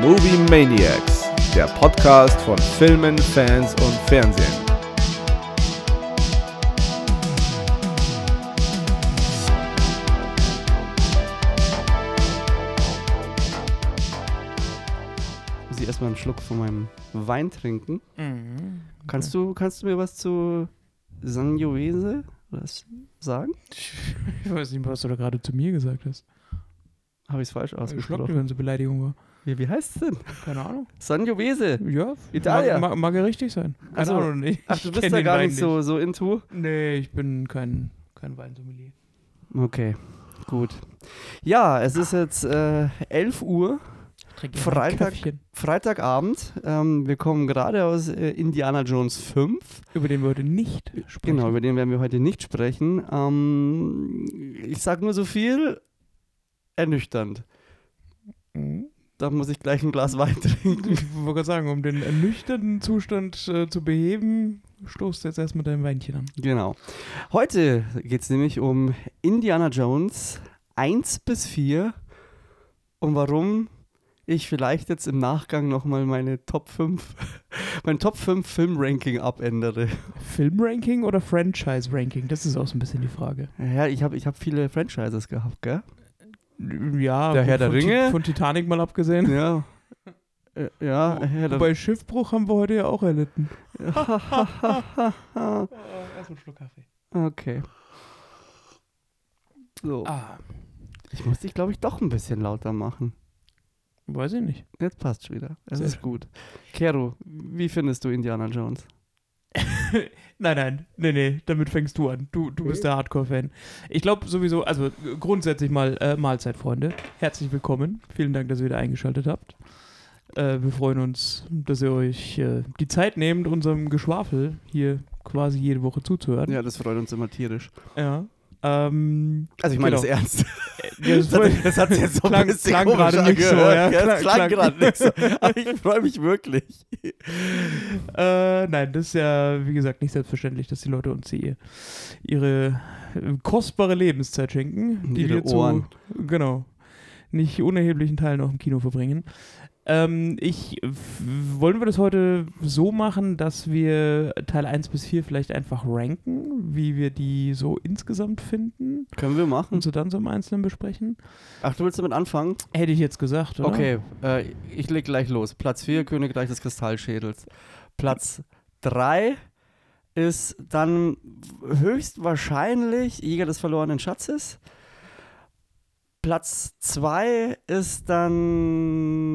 Movie Maniacs, der Podcast von Filmen, Fans und Fernsehen. muss ich erstmal einen Schluck von meinem Wein trinken. Mhm. Kannst, du, kannst du mir was zu Sangiovese sagen? Ich weiß nicht, was du da gerade zu mir gesagt hast. Habe ich es falsch Schluck, die ausgesprochen? ganze Beleidigung war. Wie, wie heißt es denn? Keine Ahnung. Sangiovese. Ja, Italia. Mag, mag, mag ja richtig sein. Keine Ach so. Ahnung. Nee, Ach, ich du bist da gar nicht so, so into? Nee, ich bin kein, kein Weinsommelier. Okay, gut. Ja, es ist jetzt äh, 11 Uhr, Freitag. Freitagabend. Ähm, wir kommen gerade aus äh, Indiana Jones 5. Über den wir heute nicht sprechen. Genau, über den werden wir heute nicht sprechen. Ähm, ich sage nur so viel, ernüchternd. Mhm. Da muss ich gleich ein Glas Wein trinken. Ich wollte gerade sagen, um den ernüchternden Zustand äh, zu beheben, stoßt jetzt erstmal dein Weinchen an. Genau. Heute geht es nämlich um Indiana Jones 1 bis 4 und warum ich vielleicht jetzt im Nachgang nochmal meine Top 5, mein Top 5 Filmranking abändere. Filmranking oder Franchise-Ranking? Das ist auch so ein bisschen die Frage. Ja, ich habe ich hab viele Franchises gehabt, gell? Ja, Der Herr der Ti- Ringe. von Titanic mal abgesehen. Ja. Äh, Ja, Herr der Wobei Schiffbruch haben wir heute ja auch erlitten. Erstmal Erstmal Schluck Kaffee. Okay. So. Ah, Ich muss dich, glaube ich, doch ein bisschen lauter machen. weiß ich nicht. Jetzt passt schon wieder. Es ist gut. Kero, wie findest du Indiana Jones? Nein, nein, nee, nee, damit fängst du an. Du, du bist der Hardcore-Fan. Ich glaube sowieso, also grundsätzlich mal äh, Mahlzeit, Freunde. Herzlich willkommen. Vielen Dank, dass ihr wieder eingeschaltet habt. Äh, wir freuen uns, dass ihr euch äh, die Zeit nehmt, unserem Geschwafel hier quasi jede Woche zuzuhören. Ja, das freut uns immer tierisch. Ja. Ähm, Also ich meine Genau. das ernst. ja, das Das hat, jetzt so ein Klang- bisschen klang gerade nicht so, ja. gell? Klang- klang gerade nicht so. Aber ich freue mich wirklich. Äh, nein, das ist ja, wie gesagt, nicht selbstverständlich, dass die Leute uns hier ihre äh, kostbare Lebenszeit schenken, die Ihre wir zu, Ohren. genau, nicht unerheblichen Teilen auch im Kino verbringen. Ähm, ich, wollen wir das heute so machen, dass wir Teil 1 bis 4 vielleicht einfach ranken, wie wir die so insgesamt finden Können wir machen. und so dann so im Einzelnen besprechen? Ach, du willst damit anfangen? Hätte ich jetzt gesagt, oder? Okay, äh, ich leg gleich los. Platz 4, Königreich des Kristallschädels. Platz 3 ist dann höchstwahrscheinlich Jäger des verlorenen Schatzes. Platz 2 ist dann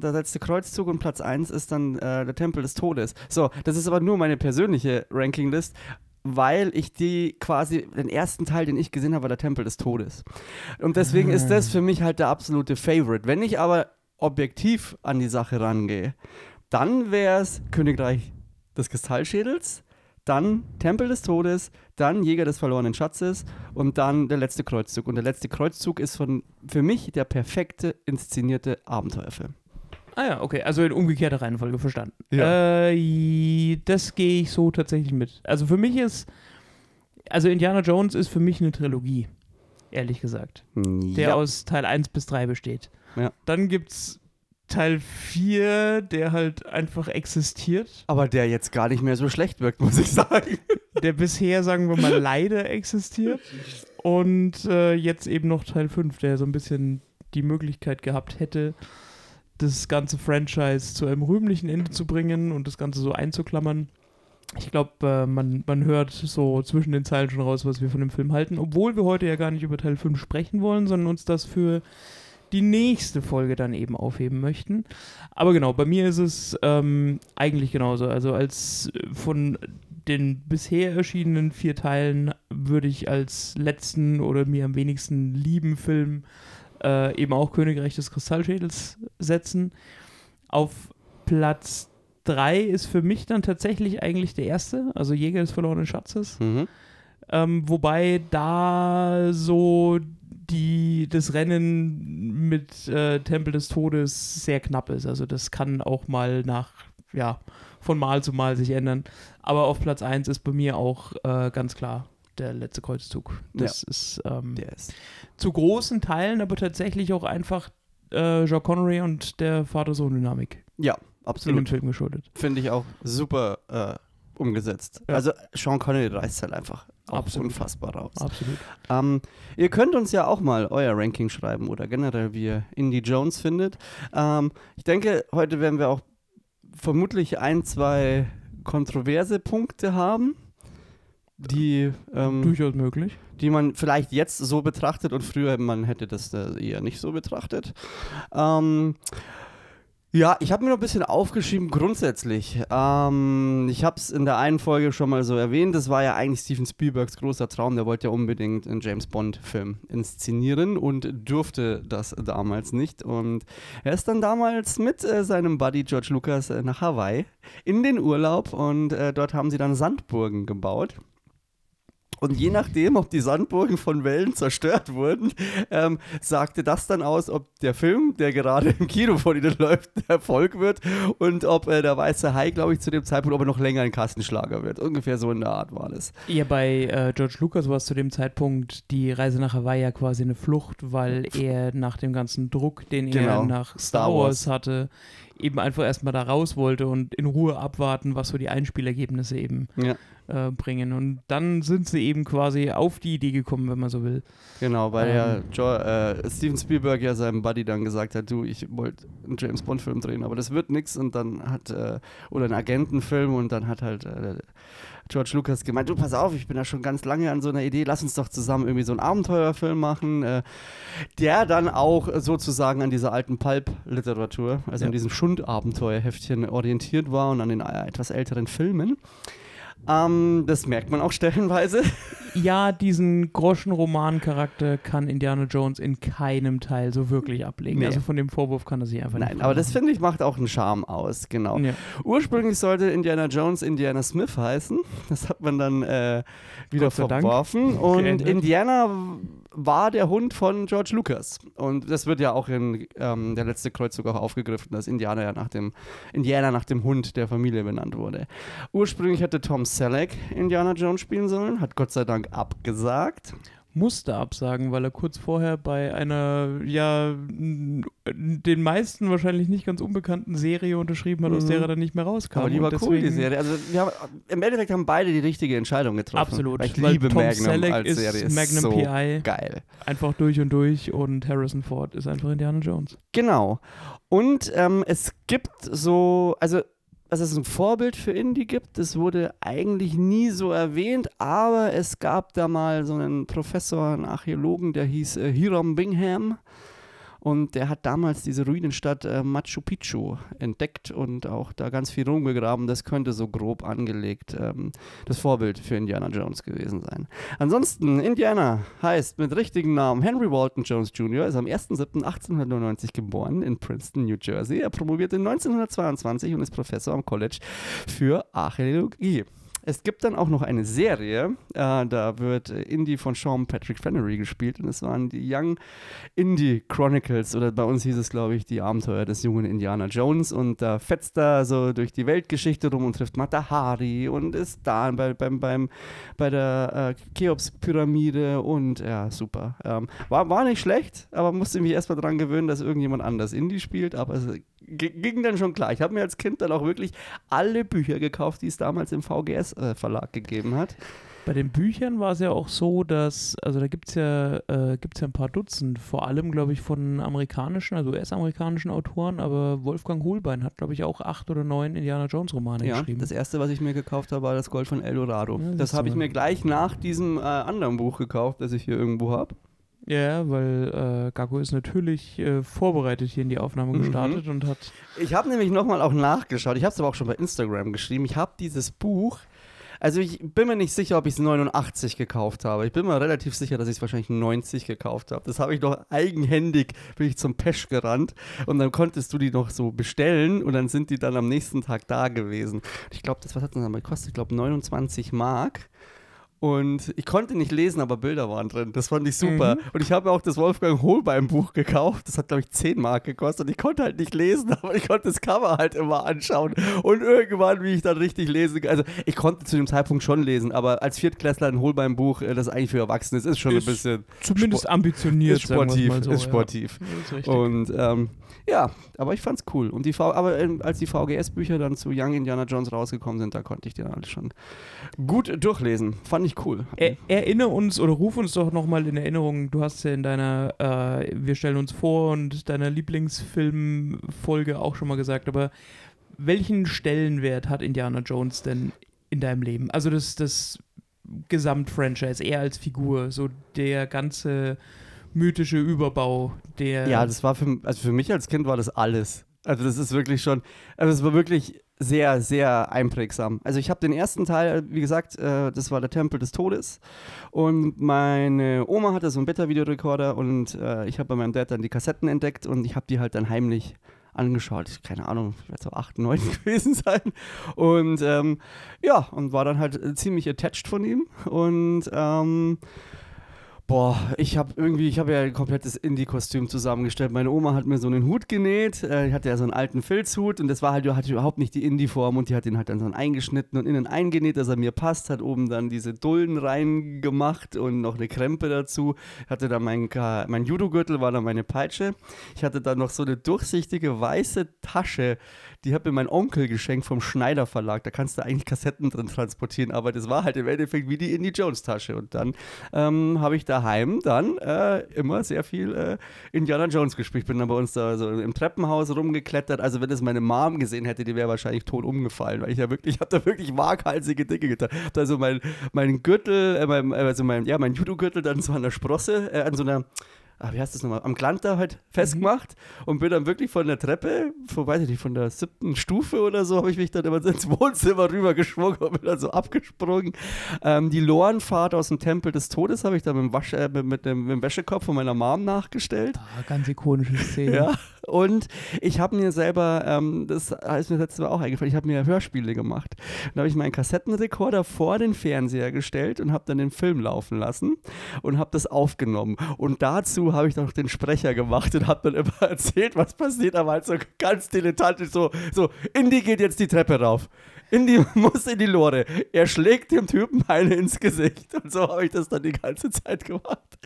der letzte Kreuzzug und Platz 1 ist dann äh, der Tempel des Todes. So, das ist aber nur meine persönliche Rankinglist, weil ich die quasi, den ersten Teil, den ich gesehen habe, war der Tempel des Todes. Und deswegen ist das für mich halt der absolute Favorite. Wenn ich aber objektiv an die Sache rangehe, dann wäre es Königreich des Kristallschädels, dann Tempel des Todes, dann Jäger des verlorenen Schatzes und dann der letzte Kreuzzug. Und der letzte Kreuzzug ist von, für mich der perfekte inszenierte Abenteuerfilm. Ah ja, okay, also in umgekehrter Reihenfolge verstanden. Ja. Äh, das gehe ich so tatsächlich mit. Also für mich ist, also Indiana Jones ist für mich eine Trilogie, ehrlich gesagt, der ja. aus Teil 1 bis 3 besteht. Ja. Dann gibt's Teil 4, der halt einfach existiert, aber der jetzt gar nicht mehr so schlecht wirkt, muss ich sagen. der bisher, sagen wir mal, leider existiert. Und äh, jetzt eben noch Teil 5, der so ein bisschen die Möglichkeit gehabt hätte, das ganze Franchise zu einem rühmlichen Ende zu bringen und das Ganze so einzuklammern. Ich glaube, äh, man, man hört so zwischen den Zeilen schon raus, was wir von dem Film halten, obwohl wir heute ja gar nicht über Teil 5 sprechen wollen, sondern uns das für die nächste Folge dann eben aufheben möchten. Aber genau, bei mir ist es ähm, eigentlich genauso. Also als äh, von den bisher erschienenen vier Teilen würde ich als letzten oder mir am wenigsten lieben Film äh, eben auch Königreich des Kristallschädels setzen. Auf Platz 3 ist für mich dann tatsächlich eigentlich der erste, also Jäger des verlorenen Schatzes. Mhm. Ähm, wobei da so die, das Rennen mit äh, Tempel des Todes sehr knapp ist. Also das kann auch mal nach, ja, von Mal zu Mal sich ändern. Aber auf Platz 1 ist bei mir auch äh, ganz klar der letzte Kreuzzug. Das ist ähm, Der ist. zu großen Teilen aber tatsächlich auch einfach äh, Joe Connery und der Vater-Sohn-Dynamik Ja, in dem absolut. Film geschuldet. Finde ich auch super äh, umgesetzt. Ja. Also Sean Connery reißt halt einfach Absolut. unfassbar raus. Absolut. Ähm, ihr könnt uns ja auch mal euer Ranking schreiben oder generell, wie ihr Indie Jones findet. Ähm, ich denke, heute werden wir auch vermutlich ein, zwei kontroverse Punkte haben, die, ähm, Durchaus möglich. die man vielleicht jetzt so betrachtet und früher man hätte das äh, eher nicht so betrachtet. Ähm, ja, ich habe mir noch ein bisschen aufgeschrieben, grundsätzlich. Ähm, ich habe es in der einen Folge schon mal so erwähnt, das war ja eigentlich Steven Spielbergs großer Traum, der wollte ja unbedingt einen James Bond-Film inszenieren und durfte das damals nicht. Und er ist dann damals mit äh, seinem Buddy George Lucas äh, nach Hawaii in den Urlaub und äh, dort haben sie dann Sandburgen gebaut. Und je nachdem, ob die Sandburgen von Wellen zerstört wurden, ähm, sagte das dann aus, ob der Film, der gerade im Kino von ihnen läuft, Erfolg wird und ob äh, der Weiße Hai, glaube ich, zu dem Zeitpunkt, ob er noch länger ein Kassenschlager wird. Ungefähr so in der Art war das. Ja, bei äh, George Lucas war es zu dem Zeitpunkt die Reise nach Hawaii ja quasi eine Flucht, weil er nach dem ganzen Druck, den Genau. er nach Star. Wars hatte, eben einfach erstmal da raus wollte und in Ruhe abwarten, was so die Einspielergebnisse eben Ja. äh, bringen. Und dann sind sie eben quasi auf die Idee gekommen, wenn man so will. Genau, weil ja Ähm. jo äh, Steven Spielberg ja seinem Buddy dann gesagt hat, du, ich wollte einen James Bond Film drehen, aber das wird nix und dann hat, äh, oder einen Agentenfilm und dann hat halt äh, George Lucas gemeint, du pass auf, ich bin da schon ganz lange an so einer Idee, lass uns doch zusammen irgendwie so einen Abenteuerfilm machen, äh, der dann auch sozusagen an dieser alten Pulp-Literatur, also Ja. an diesem Schund-Abenteuerheftchen orientiert war und an den äh, etwas älteren Filmen. Ähm, das merkt man auch stellenweise. Ja, diesen Groschenroman-Charakter kann Indiana Jones in keinem Teil so wirklich ablegen. Nee. Also von dem Vorwurf kann er sich einfach Nein, nicht aber das finde ich macht auch einen Charme aus, genau. Ja. Ursprünglich sollte Indiana Jones Indiana Smith heißen. Das hat man dann äh, wieder verworfen. Und geändert. Indiana war der Hund von George Lucas. Und das wird ja auch in ähm, der letzte Kreuzzug auch aufgegriffen, dass Indiana ja nach dem Indiana nach dem Hund der Familie benannt wurde. Ursprünglich hätte Tom Selleck Indiana Jones spielen sollen, hat Gott sei Dank abgesagt. Musste absagen, weil er kurz vorher bei einer, ja, den meisten wahrscheinlich nicht ganz unbekannten Serie unterschrieben hat, aus Mhm. der er dann nicht mehr rauskam. Aber die war cool, die Serie. Also haben, im Endeffekt haben beide die richtige Entscheidung getroffen. Absolut. Weil ich weil liebe Tom Magnum Selleck als ist Serie. Ist Magnum so PI geil. einfach durch und durch und Harrison Ford ist einfach Indiana Jones. Genau. Und ähm, es gibt so, also dass es ein Vorbild für Indie gibt, das wurde eigentlich nie so erwähnt, aber es gab da mal so einen Professor, einen Archäologen, der hieß äh, Hiram Bingham. Und der hat damals diese Ruinenstadt äh, Machu Picchu entdeckt und auch da ganz viel rumgegraben. Das könnte so grob angelegt ähm, das Vorbild für Indiana Jones gewesen sein. Ansonsten, Indiana heißt mit richtigen Namen Henry Walton Jones Jr., ist am 1.7.1899 geboren in Princeton, New Jersey. Er promovierte 1922 und ist Professor am College für Archäologie. Es gibt dann auch noch eine Serie, äh, da wird Indy von Sean Patrick Flannery gespielt und es waren die Young Indie Chronicles oder bei uns hieß es, glaube ich, die Abenteuer des jungen Indiana Jones und da fetzt er so durch die Weltgeschichte rum und trifft Mata Hari und ist da bei, beim, beim, bei der äh, Cheops-Pyramide und ja, super. Ähm, war, war nicht schlecht, aber musste mich erstmal dran gewöhnen, dass irgendjemand anders Indie spielt, aber es g- ging dann schon klar. Ich habe mir als Kind dann auch wirklich alle Bücher gekauft, die es damals im VGS-Verlag gegeben hat. Bei den Büchern war es ja auch so, dass, also da gibt es ja, äh, gibt's ja ein paar Dutzend, vor allem, glaube ich, von amerikanischen, also US-amerikanischen Autoren, aber Wolfgang Holbein hat, glaube ich, auch acht oder neun Indiana Jones-Romane Ja, geschrieben. das erste, was ich mir gekauft habe, war das Gold von Eldorado. Ja, das habe ich mir gleich nach diesem äh, anderen Buch gekauft, das ich hier irgendwo habe. Ja, weil äh, Gago ist natürlich äh, vorbereitet hier in die Aufnahme Mhm. gestartet und hat. Ich habe nämlich nochmal auch nachgeschaut. Ich habe es aber auch schon bei Instagram geschrieben. Ich habe dieses Buch. Also ich bin mir nicht sicher, ob ich es 89 gekauft habe. Ich bin mir relativ sicher, dass ich es wahrscheinlich 90 gekauft habe. Das habe ich noch eigenhändig, bin ich zum Pesch gerannt und dann konntest du die noch so bestellen und dann sind die dann am nächsten Tag da gewesen. Ich glaube, das was hat das dann gekostet? Ich glaube 29 Mark. Und ich konnte nicht lesen, aber Bilder waren drin. Das fand ich super. Mhm. Und ich habe auch das Wolfgang Holbein Buch gekauft. Das hat, glaube ich, 10 Mark gekostet. Und ich konnte halt nicht lesen, aber ich konnte das Cover halt immer anschauen. Und irgendwann, wie ich dann richtig lesen Also, ich konnte zu dem Zeitpunkt schon lesen, aber als Viertklässler ein Holbein Buch, äh, das eigentlich für Erwachsene ist, ist schon Ist ein bisschen Zumindest Sport- ambitioniert. ist sportiv. so, ist ja. sportiv. Das ist. Und ähm, ja, aber ich fand's cool. Und die v aber ähm, als die VGS-Bücher dann zu Young Indiana Jones rausgekommen sind, da konnte ich die dann alle schon gut durchlesen. Fand ich cool. Er, erinnere uns oder ruf uns doch nochmal in Erinnerung, du hast ja in deiner äh, Wir stellen uns vor und deiner Lieblingsfilmfolge auch schon mal gesagt, aber welchen Stellenwert hat Indiana Jones denn in deinem Leben? Also das, das Gesamtfranchise, er als Figur, so der ganze mythische Überbau, der... Ja, das war für, also für mich als Kind war das alles. Also das ist wirklich schon, also es war wirklich sehr, sehr einprägsam. Also ich habe den ersten Teil, wie gesagt, äh, das war der Tempel des Todes und meine Oma hatte so einen Beta-Videorekorder und äh, ich habe bei meinem Dad dann die Kassetten entdeckt und ich habe die halt dann heimlich angeschaut. Keine Ahnung, ich werde so 8, 9 gewesen sein. Und ähm, ja, und war dann halt äh, ziemlich attached von ihm und ähm, Boah, ich habe irgendwie, ich habe ja ein komplettes Indie-Kostüm zusammengestellt. Meine Oma hat mir so einen Hut genäht. Äh, die hatte ja so einen alten Filzhut und das war halt, hatte überhaupt nicht die Indie-Form und die hat den halt dann so eingeschnitten und innen eingenäht, dass er mir passt. Hat oben dann diese Dullen reingemacht und noch eine Krempe dazu. Hatte dann mein, mein Judo-Gürtel, war dann meine Peitsche. Ich hatte dann noch so eine durchsichtige weiße Tasche, die hat mir mein Onkel geschenkt vom Schneider Verlag. Da kannst du eigentlich Kassetten drin transportieren, aber das war halt im Endeffekt wie die Indie Jones Tasche. Und dann ähm, habe ich daheim dann äh, immer sehr viel äh, Indiana Jones gespielt. Ich bin dann bei uns da so im Treppenhaus rumgeklettert. Also wenn das meine Mom gesehen hätte, die wäre wahrscheinlich tot umgefallen, weil ich ja wirklich, ich habe da wirklich waghalsige Dinge getan. Hab da so mein, mein Gürtel, äh, mein, also mein, ja, mein Judo-Gürtel dann so an der Sprosse, äh, an so einer ah, wie heißt das nochmal, am Glanter halt festgemacht und bin dann wirklich von der Treppe, von, weiß ich nicht, von der siebten Stufe oder so, habe ich mich dann immer ins Wohnzimmer rübergeschwungen und bin dann so abgesprungen. Ähm, die Lorenfahrt aus dem Tempel des Todes habe ich dann mit dem, Wasch, äh, mit, mit, dem, mit dem Wäschekopf von meiner Mom nachgestellt. Ah, ganz ikonische Szene. Ja, und ich habe mir selber, ähm, das ist mir letztes Mal auch eingefallen, ich habe mir Hörspiele gemacht. Da habe ich meinen Kassettenrekorder vor den Fernseher gestellt und habe dann den Film laufen lassen und habe das aufgenommen. Und dazu habe ich noch den Sprecher gemacht und habe dann immer erzählt, was passiert, aber halt so ganz dilettantisch so, so, Indy geht jetzt die Treppe rauf. Indy muss in die Lore. Er schlägt dem Typen eine ins Gesicht. Und so habe ich das dann die ganze Zeit gemacht.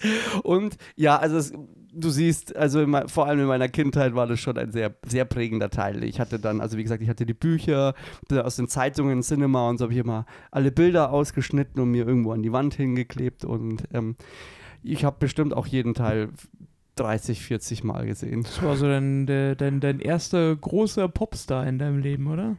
Und ja, also es, du siehst, also in vor allem in meiner Kindheit war das schon ein sehr, sehr prägender Teil. Ich hatte dann, also wie gesagt, ich hatte die Bücher aus den Zeitungen, Cinema und so habe ich immer alle Bilder ausgeschnitten und mir irgendwo an die Wand hingeklebt. Und ähm, ich habe bestimmt auch jeden Teil 30, 40 Mal gesehen. Das war so dein, dein, dein erster großer Popstar in deinem Leben, oder?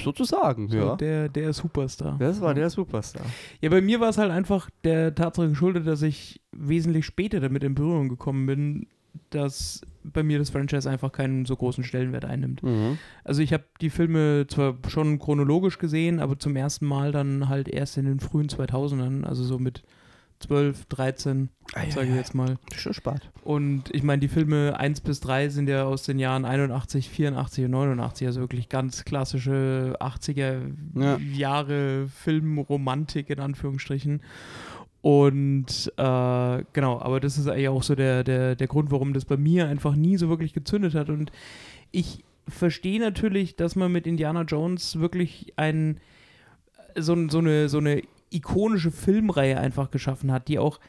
Sozusagen, So ja. Der, der Superstar. Das war der Superstar. Ja, bei mir war es halt einfach der Tatsache geschuldet, dass ich wesentlich später damit in Berührung gekommen bin, dass bei mir das Franchise einfach keinen so großen Stellenwert einnimmt. Mhm. Also ich habe die Filme zwar schon chronologisch gesehen, aber zum ersten Mal dann halt erst in den frühen 2000ern, also so mit 12, 13, sage ich jetzt mal. Schon spart. Und ich meine, die Filme 1 bis 3 sind ja aus den Jahren 81, 84 und 89, also wirklich ganz klassische 80er Ja. Jahre Filmromantik in Anführungsstrichen. Und äh, genau, aber das ist eigentlich auch so der, der, der Grund, warum das bei mir einfach nie so wirklich gezündet hat. Und ich verstehe natürlich, dass man mit Indiana Jones wirklich ein, so, so, eine, so eine ikonische Filmreihe einfach geschaffen hat, die auch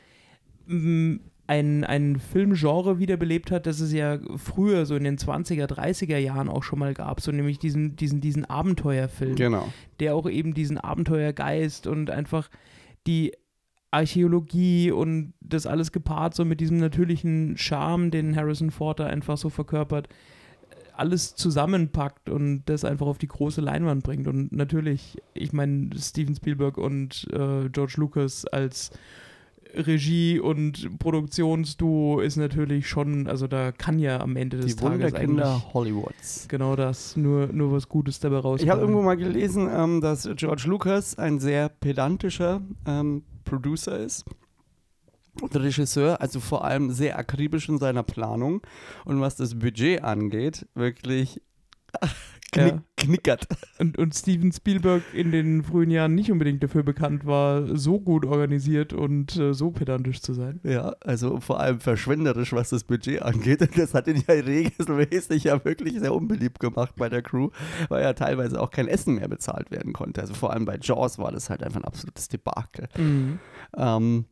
mh, ein, ein Filmgenre wiederbelebt hat, das es ja früher, so in den 20er, 30er Jahren auch schon mal gab, so nämlich diesen, diesen, diesen Abenteuerfilm Genau. der auch eben diesen Abenteuergeist und einfach die Archäologie und das alles gepaart so mit diesem natürlichen Charme, den Harrison Ford da einfach so verkörpert, alles zusammenpackt und das einfach auf die große Leinwand bringt. Und natürlich, ich meine, Steven Spielberg und äh, George Lucas als Regie- und Produktionsduo ist natürlich schon, also da kann ja am Ende des Die Tages Wunderkinder eigentlich Hollywoods. genau das, nur, nur was Gutes dabei rauskommt. Ich habe irgendwo mal gelesen, ähm, dass George Lucas ein sehr pedantischer ähm, Producer ist Regisseur, also vor allem sehr akribisch in seiner Planung und was das Budget angeht, wirklich knick, Ja. knickert. Und, und Steven Spielberg in den frühen Jahren nicht unbedingt dafür bekannt war, so gut organisiert und äh, so pedantisch zu sein. Ja, also vor allem verschwenderisch, was das Budget angeht. Und das hat ihn ja regelmäßig ja wirklich sehr unbeliebt gemacht bei der Crew, weil ja teilweise auch kein Essen mehr bezahlt werden konnte. Also vor allem bei Jaws war das halt einfach ein absolutes Debakel. Ähm,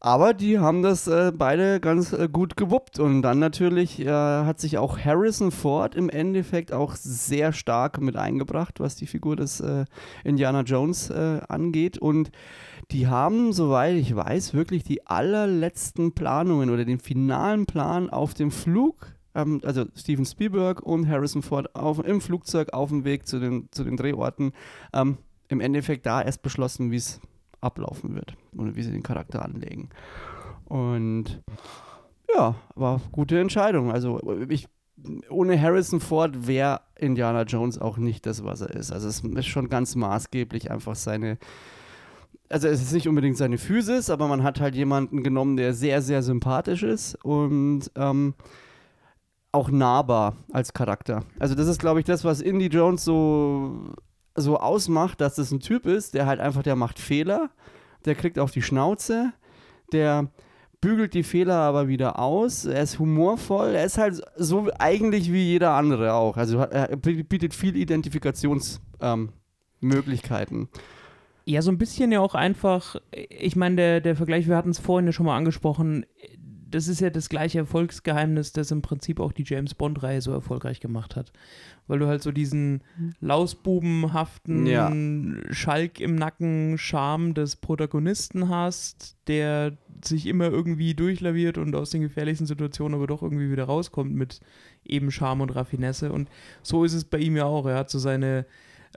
aber die haben das äh, beide ganz äh, gut gewuppt. Und dann natürlich äh, hat sich auch Harrison Ford im Endeffekt auch sehr stark mit eingebracht, was die Figur des äh, Indiana Jones äh, angeht. Und die haben, soweit ich weiß, wirklich die allerletzten Planungen oder den finalen Plan auf dem Flug. ähm, Also Steven Spielberg und Harrison Ford auf, im Flugzeug auf dem Weg zu den, zu den Drehorten ähm, im Endeffekt da erst beschlossen, wie es ablaufen wird oder wie sie den Charakter anlegen. Und ja, war gute Entscheidung. Also ich, ohne Harrison Ford wäre Indiana Jones auch nicht das, was er ist. Also es ist schon ganz maßgeblich einfach seine, also es ist nicht unbedingt seine Physis, aber man hat halt jemanden genommen, der sehr, sehr sympathisch ist und ähm, auch nahbar als Charakter. Also das ist, glaube ich, das, was Indy Jones so, so ausmacht, dass das ein Typ ist, der halt einfach, der macht Fehler, der kriegt auf die Schnauze, der bügelt die Fehler aber wieder aus, er ist humorvoll, er ist halt so eigentlich wie jeder andere auch. Also er bietet viel Identifikationsmöglichkeiten. Ähm. Ja, so ein bisschen ja auch einfach, ich meine, der, der Vergleich, wir hatten es vorhin ja schon mal angesprochen, das ist ja das gleiche Erfolgsgeheimnis, das im Prinzip auch die James Bond-Reihe so erfolgreich gemacht hat. Weil du halt so diesen lausbubenhaften Ja. Schalk im Nacken Charme des Protagonisten hast, der sich immer irgendwie durchlaviert und aus den gefährlichsten Situationen aber doch irgendwie wieder rauskommt mit eben Charme und Raffinesse. Und so ist es bei ihm ja auch. Er hat so seine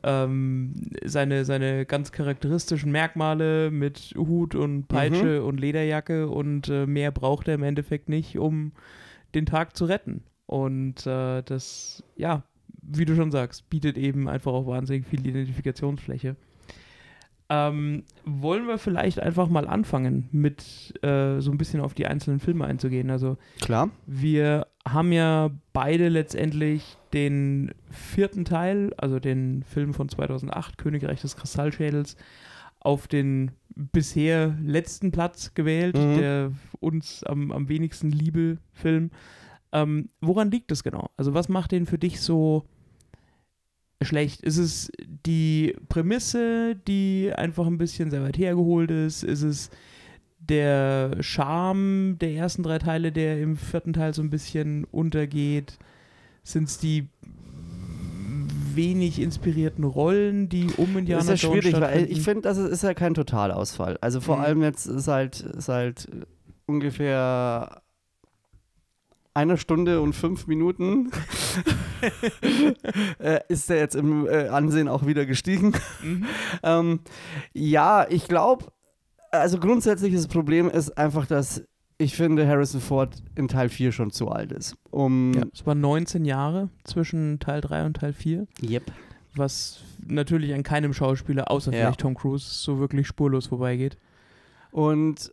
ähm, seine, seine ganz charakteristischen Merkmale mit Hut und Peitsche und Lederjacke und äh, mehr braucht er im Endeffekt nicht, um den Tag zu retten. Und äh, das, ja, wie du schon sagst, bietet eben einfach auch wahnsinnig viel Identifikationsfläche. Ähm, wollen wir vielleicht einfach mal anfangen, mit äh, so ein bisschen auf die einzelnen Filme einzugehen? Also Klar. wir haben ja beide letztendlich den vierten Teil, also den Film von 2008, Königreich des Kristallschädels, auf den bisher letzten Platz gewählt, Mhm. der uns am, am wenigsten liebe Film. Ähm, woran liegt das genau? Also was macht den für dich so schlecht? Ist es die Prämisse, die einfach ein bisschen sehr weit hergeholt ist? Ist es der Charme der ersten drei Teile, der im vierten Teil so ein bisschen untergeht? Sind es die wenig inspirierten Rollen, die um Indiana Das ist ja Jones schwierig, weil ich finde, das ist, ja kein Totalausfall. Also vor Mhm. allem jetzt ist halt, ist halt ungefähr einer Stunde und fünf Minuten äh, ist der jetzt im äh, Ansehen auch wieder gestiegen. Mhm. ähm, ja, ich glaube, also grundsätzliches Problem ist einfach, dass ich finde, Harrison Ford in Teil 4 schon zu alt ist. Um, Ja, es waren 19 Jahre zwischen Teil 3 und Teil 4, Yep. was natürlich an keinem Schauspieler, außer Ja. vielleicht Tom Cruise, so wirklich spurlos vorbeigeht. Und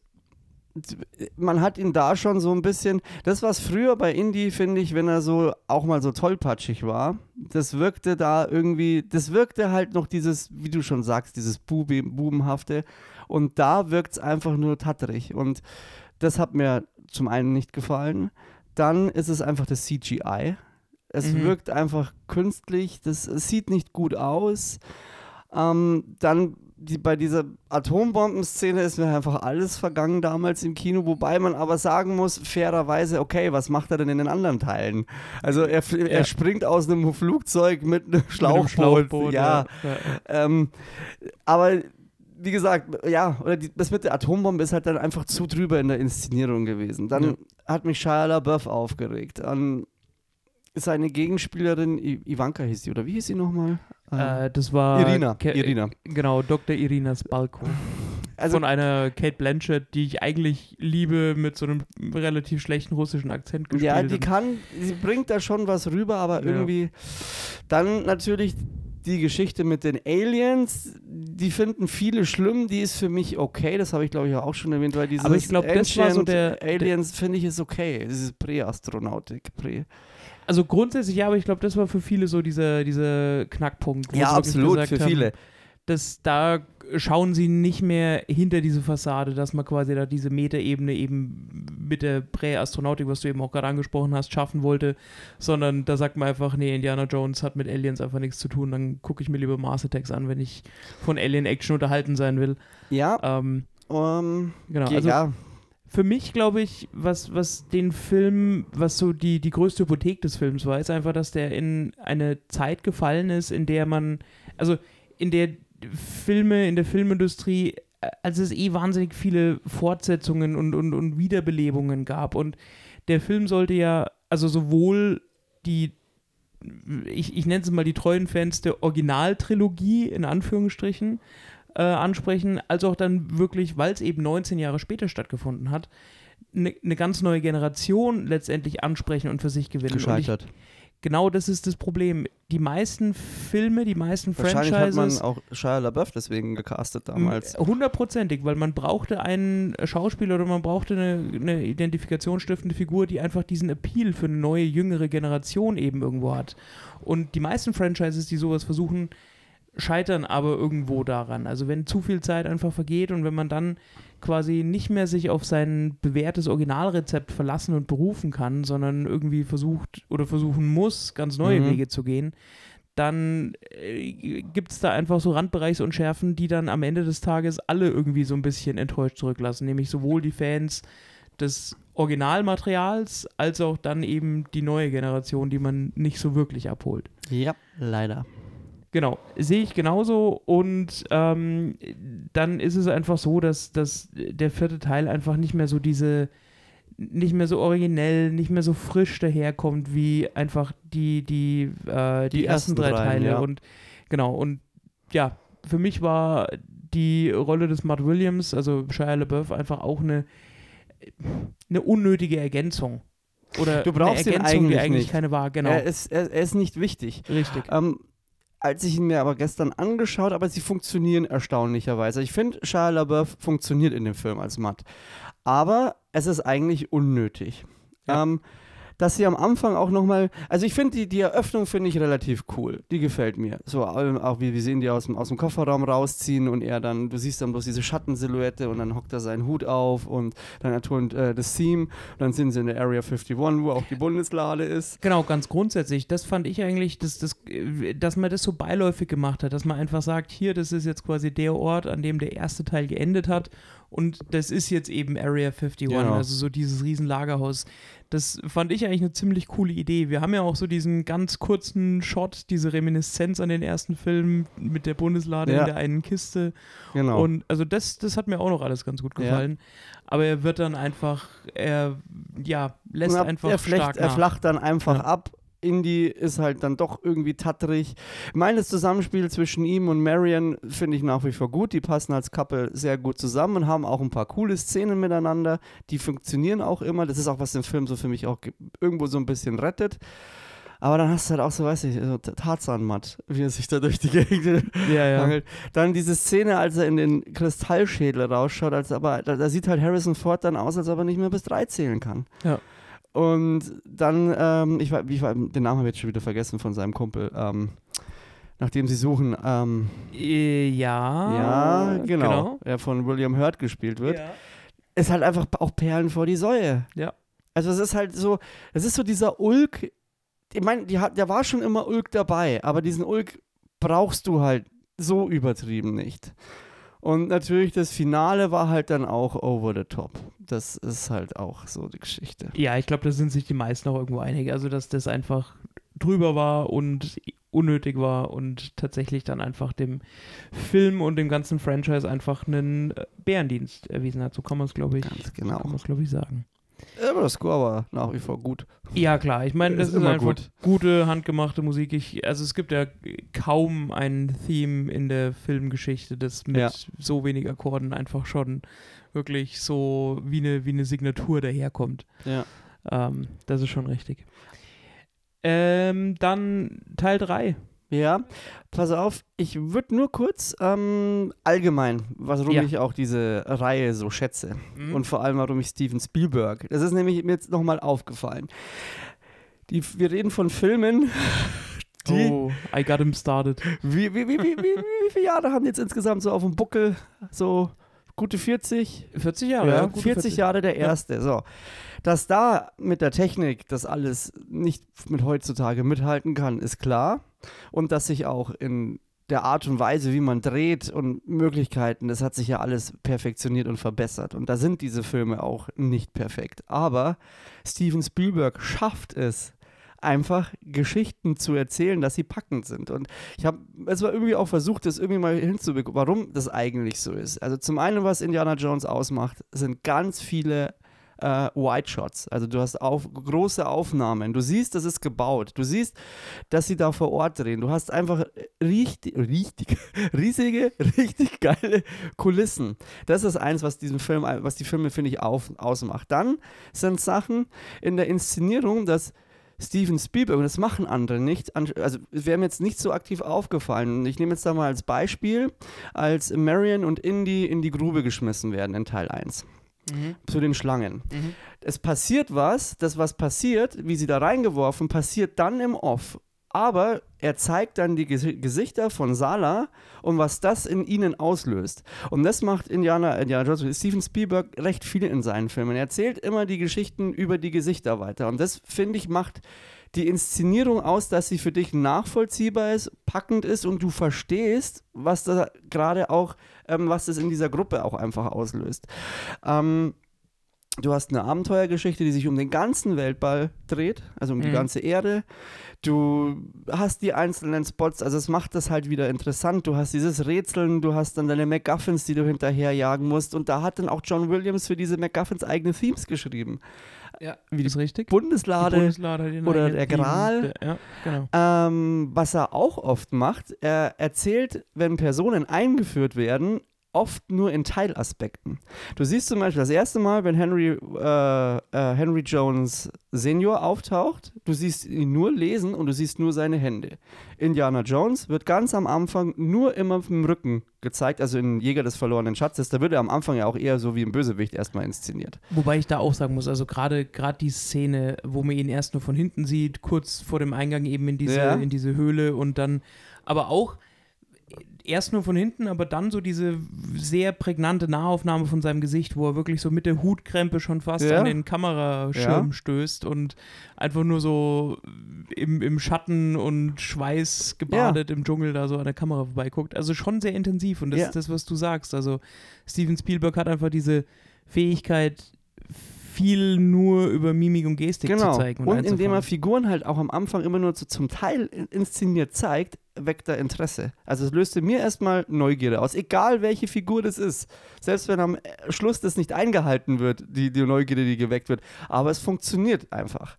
man hat ihn da schon so ein bisschen, das was früher bei Indie, finde ich, wenn er so auch mal so tollpatschig war, das wirkte da irgendwie, das wirkte halt noch dieses, wie du schon sagst, dieses Bubi, Bubenhafte und da wirkt es einfach nur tatterig und das hat mir zum einen nicht gefallen, dann ist es einfach das CGI. Es Mhm. wirkt einfach künstlich, das es sieht nicht gut aus. Ähm, dann die, bei dieser Atombombenszene ist mir einfach alles vergangen damals im Kino, wobei man aber sagen muss, fairerweise, okay, was macht er denn in den anderen Teilen? Also er, er Ja. springt aus einem Flugzeug mit einem Mit einem Schlauchboot. Schlauchboot, ja. ja, ja. Ähm, aber wie gesagt, ja, oder die, das mit der Atombombe ist halt dann einfach zu drüber in der Inszenierung gewesen. Dann Ja. hat mich Shia LaBeouf aufgeregt. Dann seine Gegenspielerin, I Ivanka hieß sie, oder wie hieß sie nochmal? Äh, das war Irina, Ke- Irina. Genau, Dr. Irina Spalko. Also, von einer Kate Blanchett, die ich eigentlich liebe, mit so einem relativ schlechten russischen Akzent gespielt. ja, die kann, sie bringt da schon was rüber, aber Ja. irgendwie dann natürlich die Geschichte mit den Aliens, die finden viele schlimm, die ist für mich okay, das habe ich glaube ich auch schon erwähnt, weil dieses Aber ich glaub, das war so der- Aliens finde ich ist okay, dieses Präastronautik, Prä. Also grundsätzlich ja, aber ich glaube, das war für viele so dieser dieser Knackpunkt. Ja, absolut, gesagt für haben, viele. dass da schauen sie nicht mehr hinter diese Fassade, dass man quasi da diese Metaebene eben mit der Präastronautik, was du eben auch gerade angesprochen hast, schaffen wollte, sondern da sagt man einfach, nee, Indiana Jones hat mit Aliens einfach nichts zu tun, dann gucke ich mir lieber Mars Attacks an, wenn ich von Alien Action unterhalten sein will. Ja, Ähm, ähm, genau, ge- also ja, für mich, glaube ich, was, was den Film, was so die, die größte Hypothek des Films war, ist einfach, dass der in eine Zeit gefallen ist, in der man, also in der Filme, in der Filmindustrie, äh, als es eh wahnsinnig viele Fortsetzungen und, und, und Wiederbelebungen gab. Und der Film sollte ja, also sowohl die, ich, ich nenne es mal die treuen Fans der Originaltrilogie, in Anführungsstrichen, äh, ansprechen, als auch dann wirklich, weil es eben 19 Jahre später stattgefunden hat, eine ne ganz neue Generation letztendlich ansprechen und für sich gewinnen. Und gescheitert. Ich, genau das ist das Problem. Die meisten Filme, die meisten Wahrscheinlich hat man Franchises. auch Shia LaBeouf deswegen gecastet damals. Hundertprozentig, weil man brauchte einen Schauspieler oder man brauchte eine, eine identifikationsstiftende Figur, die einfach diesen Appeal für eine neue, jüngere Generation eben irgendwo hat. Und die meisten Franchises, die sowas versuchen, scheitern aber irgendwo daran. Also wenn zu viel Zeit einfach vergeht und wenn man dann quasi nicht mehr sich auf sein bewährtes Originalrezept verlassen und berufen kann, sondern irgendwie versucht oder versuchen muss, ganz neue Mhm. Wege zu gehen, dann äh, gibt es da einfach so Randbereichsunschärfen, die dann am Ende des Tages alle irgendwie so ein bisschen enttäuscht zurücklassen. Nämlich sowohl die Fans des Originalmaterials als auch dann eben die neue Generation, die man nicht so wirklich abholt. Ja, leider. Genau, sehe ich genauso und ähm, dann ist es einfach so, dass, dass der vierte Teil einfach nicht mehr so diese, nicht mehr so originell, nicht mehr so frisch daherkommt wie einfach die, die, äh, die, Die ersten ersten drei dreien, Teile ja. und genau und ja, für mich war die Rolle des Matt Williams, also Shia LaBeouf, einfach auch eine, eine unnötige Ergänzung. Oder Du brauchst eine ihn Ergänzung, die eigentlich eigentlich nicht. keine war, genau. Er, ist, er, er ist nicht wichtig. Richtig. Ähm, als ich ihn mir aber gestern angeschaut, aber sie funktionieren erstaunlicherweise. Ich finde, Shia LaBeouf funktioniert in dem Film als Matt. Aber es ist eigentlich unnötig. Ja. Ähm, dass sie am Anfang auch nochmal, also ich finde die, die Eröffnung finde ich relativ cool. Die gefällt mir. So ähm, auch wie wir sehen die aus dem, aus dem Kofferraum rausziehen und er dann, du siehst dann bloß diese Schattensilhouette und dann hockt er seinen Hut auf und dann ertönt äh, das Theme. Und dann sind sie in der Area 51, wo auch die Bundeslade ist. Genau, ganz grundsätzlich. Das fand ich eigentlich, dass, das, äh, dass man das so beiläufig gemacht hat, dass man einfach sagt, hier, das ist jetzt quasi der Ort, an dem der erste Teil geendet hat und das ist jetzt eben Area 51, Genau. also so dieses Riesenlagerhaus. Das fand ich eigentlich eine ziemlich coole Idee. Wir haben ja auch so diesen ganz kurzen Shot, diese Reminiszenz an den ersten Film mit der Bundeslade Ja. in der einen Kiste. Genau. Und also das, das hat mir auch noch alles ganz gut Ja. gefallen. Aber er wird dann einfach, er ja, lässt Und einfach er, flecht, stark er nach. flacht dann einfach Ja. ab. Indy ist halt dann doch irgendwie tattrig. Meines Zusammenspiel zwischen ihm und Marion finde ich nach wie vor gut. Die passen als Couple sehr gut zusammen und haben auch ein paar coole Szenen miteinander. Die funktionieren auch immer. Das ist auch, was den Film so für mich auch ge- irgendwo so ein bisschen rettet. Aber dann hast du halt auch so, weiß ich, so Tarzan-Matt, wie er sich da durch die Gegend ja, ja. hangelt. Dann diese Szene, als er in den Kristallschädel rausschaut, als aber, da, da sieht halt Harrison Ford dann aus, als ob er nicht mehr bis drei zählen kann. Ja. Und dann, ähm, ich, war, ich war, den Namen habe ich jetzt schon wieder vergessen von seinem Kumpel, ähm, nachdem sie suchen, ähm, Äh, ja. ja, genau, der von William Hurt gespielt wird, Ja. ist halt einfach auch Perlen vor die Säue. Ja. Also es ist halt so, es ist so dieser Ulk, ich meine, der war schon immer Ulk dabei, aber diesen Ulk brauchst du halt so übertrieben nicht. Und natürlich das Finale war halt dann auch over the top. Das ist halt auch so die Geschichte. Ja, ich glaube, da sind sich die meisten auch irgendwo einig. Also, dass das einfach drüber war und unnötig war und tatsächlich dann einfach dem Film und dem ganzen Franchise einfach einen Bärendienst erwiesen hat. So kann man es, glaube ich, Ganz kann genau. man es, glaube ich, sagen. Aber der Score war nach wie vor gut. Ja, klar. Ich meine, das Ist ist, immer einfach gut. gute, handgemachte Musik. Ich, also es gibt ja kaum ein Theme in der Filmgeschichte, das mit Ja. so wenig Akkorden einfach schon wirklich so wie eine, wie eine Signatur daherkommt. Ja. Ähm, das ist schon richtig. Ähm, dann Teil 3. Ja, pass auf, ich würde nur kurz ähm, allgemein, warum Ja. ich auch diese Reihe so schätze Mhm. und vor allem, warum ich Steven Spielberg, das ist nämlich mir jetzt nochmal aufgefallen. Die, wir reden von Filmen, die, Oh, I got him started. wie, wie, wie, wie, wie, wie viele Jahre haben die jetzt insgesamt so auf dem Buckel? So gute 40? 40 Jahre, Ja, ja. 40, gute Jahre der erste. So. Dass da mit der Technik das alles nicht mit heutzutage mithalten kann, ist klar. Und dass sich auch in der Art und Weise, wie man dreht und Möglichkeiten, das hat sich ja alles perfektioniert und verbessert. Und da sind diese Filme auch nicht perfekt. Aber Steven Spielberg schafft es, einfach Geschichten zu erzählen, dass sie packend sind. Und ich habe es war irgendwie auch versucht, das irgendwie mal hinzubekommen, warum das eigentlich so ist. Also zum einen, was Indiana Jones ausmacht, sind ganz viele äh, White Shots. Also du hast auf, große Aufnahmen. Du siehst, das ist gebaut. Du siehst, dass sie da vor Ort drehen. Du hast einfach richtig, richtig, riesige, richtig geile Kulissen. Das ist eins, was diesen Film, was die Filme, finde ich, auf, ausmacht. Dann sind Sachen in der Inszenierung, dass Steven Spielberg, und das machen andere nicht, also wäre mir jetzt nicht so aktiv aufgefallen. Ich nehme jetzt da mal als Beispiel, als Marion und Indy in die Grube geschmissen werden in Teil 1 Mhm. zu den Schlangen. Mhm. Es passiert was, das was passiert, wie sie da reingeworfen, passiert dann im Off. Aber er zeigt dann die Ges Gesichter von Sala und was das in ihnen auslöst. Und das macht Indiana, Indiana Jones, Steven Spielberg recht viel in seinen Filmen. Er erzählt immer die Geschichten über die Gesichter weiter. Und das, finde ich, macht die Inszenierung aus, dass sie für dich nachvollziehbar ist, packend ist und du verstehst, was da gerade auch, ähm, was das in dieser Gruppe auch einfach auslöst. Ähm, du hast eine Abenteuergeschichte, die sich um den ganzen Weltball dreht, also um die Mhm. ganze Erde. Du hast die einzelnen Spots, also es macht das halt wieder interessant. Du hast dieses Rätseln, du hast dann deine MacGuffins, die du hinterherjagen musst. Und da hat dann auch John Williams für diese MacGuffins eigene Themes geschrieben. Ja, Wie die ist richtig. Bundeslade. Die Bundeslade oder der. Gral. Ja, genau. Ähm, was er auch oft macht, er erzählt, wenn Personen eingeführt werden, oft nur in Teilaspekten. Du siehst zum Beispiel das erste Mal, wenn Henry, äh, äh, Henry Jones Senior auftaucht, du siehst ihn nur lesen und du siehst nur seine Hände. Indiana Jones wird ganz am Anfang nur immer vom Rücken gezeigt, also in Jäger des verlorenen Schatzes. Da wird er am Anfang ja auch eher so wie ein Bösewicht erstmal inszeniert. Wobei ich da auch sagen muss, also gerade gerade die Szene, wo man ihn erst nur von hinten sieht, kurz vor dem Eingang eben in diese, Ja. in diese Höhle und dann, aber auch erst nur von hinten, aber dann so diese sehr prägnante Nahaufnahme von seinem Gesicht, wo er wirklich so mit der Hutkrempe schon fast Ja. an den Kameraschirm Ja. stößt und einfach nur so im, im Schatten und Schweiß gebadet im Dschungel da so an der Kamera vorbeiguckt. Also schon sehr intensiv und das Ja. ist das, was du sagst. Also Steven Spielberg hat einfach diese Fähigkeit, viel nur über Mimik und Gestik Genau. zu zeigen. Und, indem er. Figuren halt auch am Anfang immer nur zu, zum Teil in- inszeniert zeigt, weckt er Interesse. Also es löste mir erstmal Neugierde aus, egal welche Figur das ist. Selbst wenn am äh, Schluss das nicht eingehalten wird, die, die Neugierde, die geweckt wird. Aber es funktioniert einfach.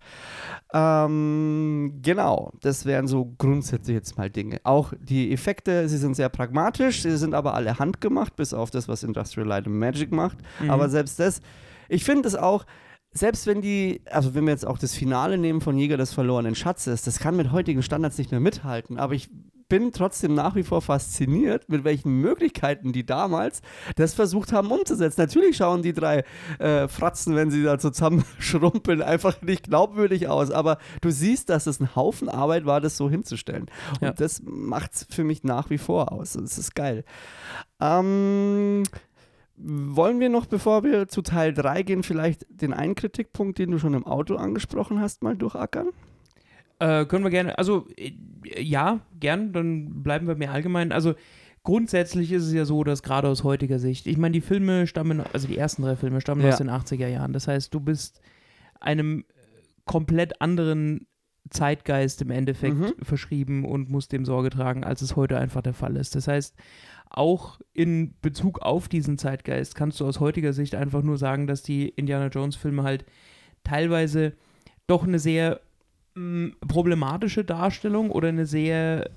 Ähm, genau, das wären so grundsätzlich jetzt mal Dinge. Auch die Effekte, sie sind sehr pragmatisch, sie sind aber alle handgemacht, bis auf das, was Industrial Light and Magic macht. Mhm. Aber selbst das, ich finde es auch, selbst wenn die, also wenn wir jetzt auch das Finale nehmen von Jäger des verlorenen Schatzes, das kann mit heutigen Standards nicht mehr mithalten, aber ich bin trotzdem nach wie vor fasziniert, mit welchen Möglichkeiten die damals das versucht haben umzusetzen. Natürlich schauen die drei äh, Fratzen, wenn sie da zusammenschrumpeln, einfach nicht glaubwürdig aus, aber du siehst, dass es ein Haufen Arbeit war, das so hinzustellen. Ja. Und das macht es für mich nach wie vor aus. Das ist geil. Ähm, wollen wir noch, bevor wir zu Teil 3 gehen, vielleicht den einen Kritikpunkt, den du schon im Auto angesprochen hast, mal durchackern? Äh, können wir gerne, also äh, ja, gern, dann bleiben wir mehr allgemein. Also grundsätzlich ist es ja so, dass gerade aus heutiger Sicht, ich meine, die Filme stammen, also die ersten drei Filme stammen Ja. aus den 80er Jahren. Das heißt, du bist einem komplett anderen Zeitgeist im Endeffekt Mhm. verschrieben und musst dem Sorge tragen, als es heute einfach der Fall ist. Das heißt, auch in Bezug auf diesen Zeitgeist kannst du aus heutiger Sicht einfach nur sagen, dass die Indiana Jones Filme halt teilweise doch eine sehr mh, problematische Darstellung oder eine sehr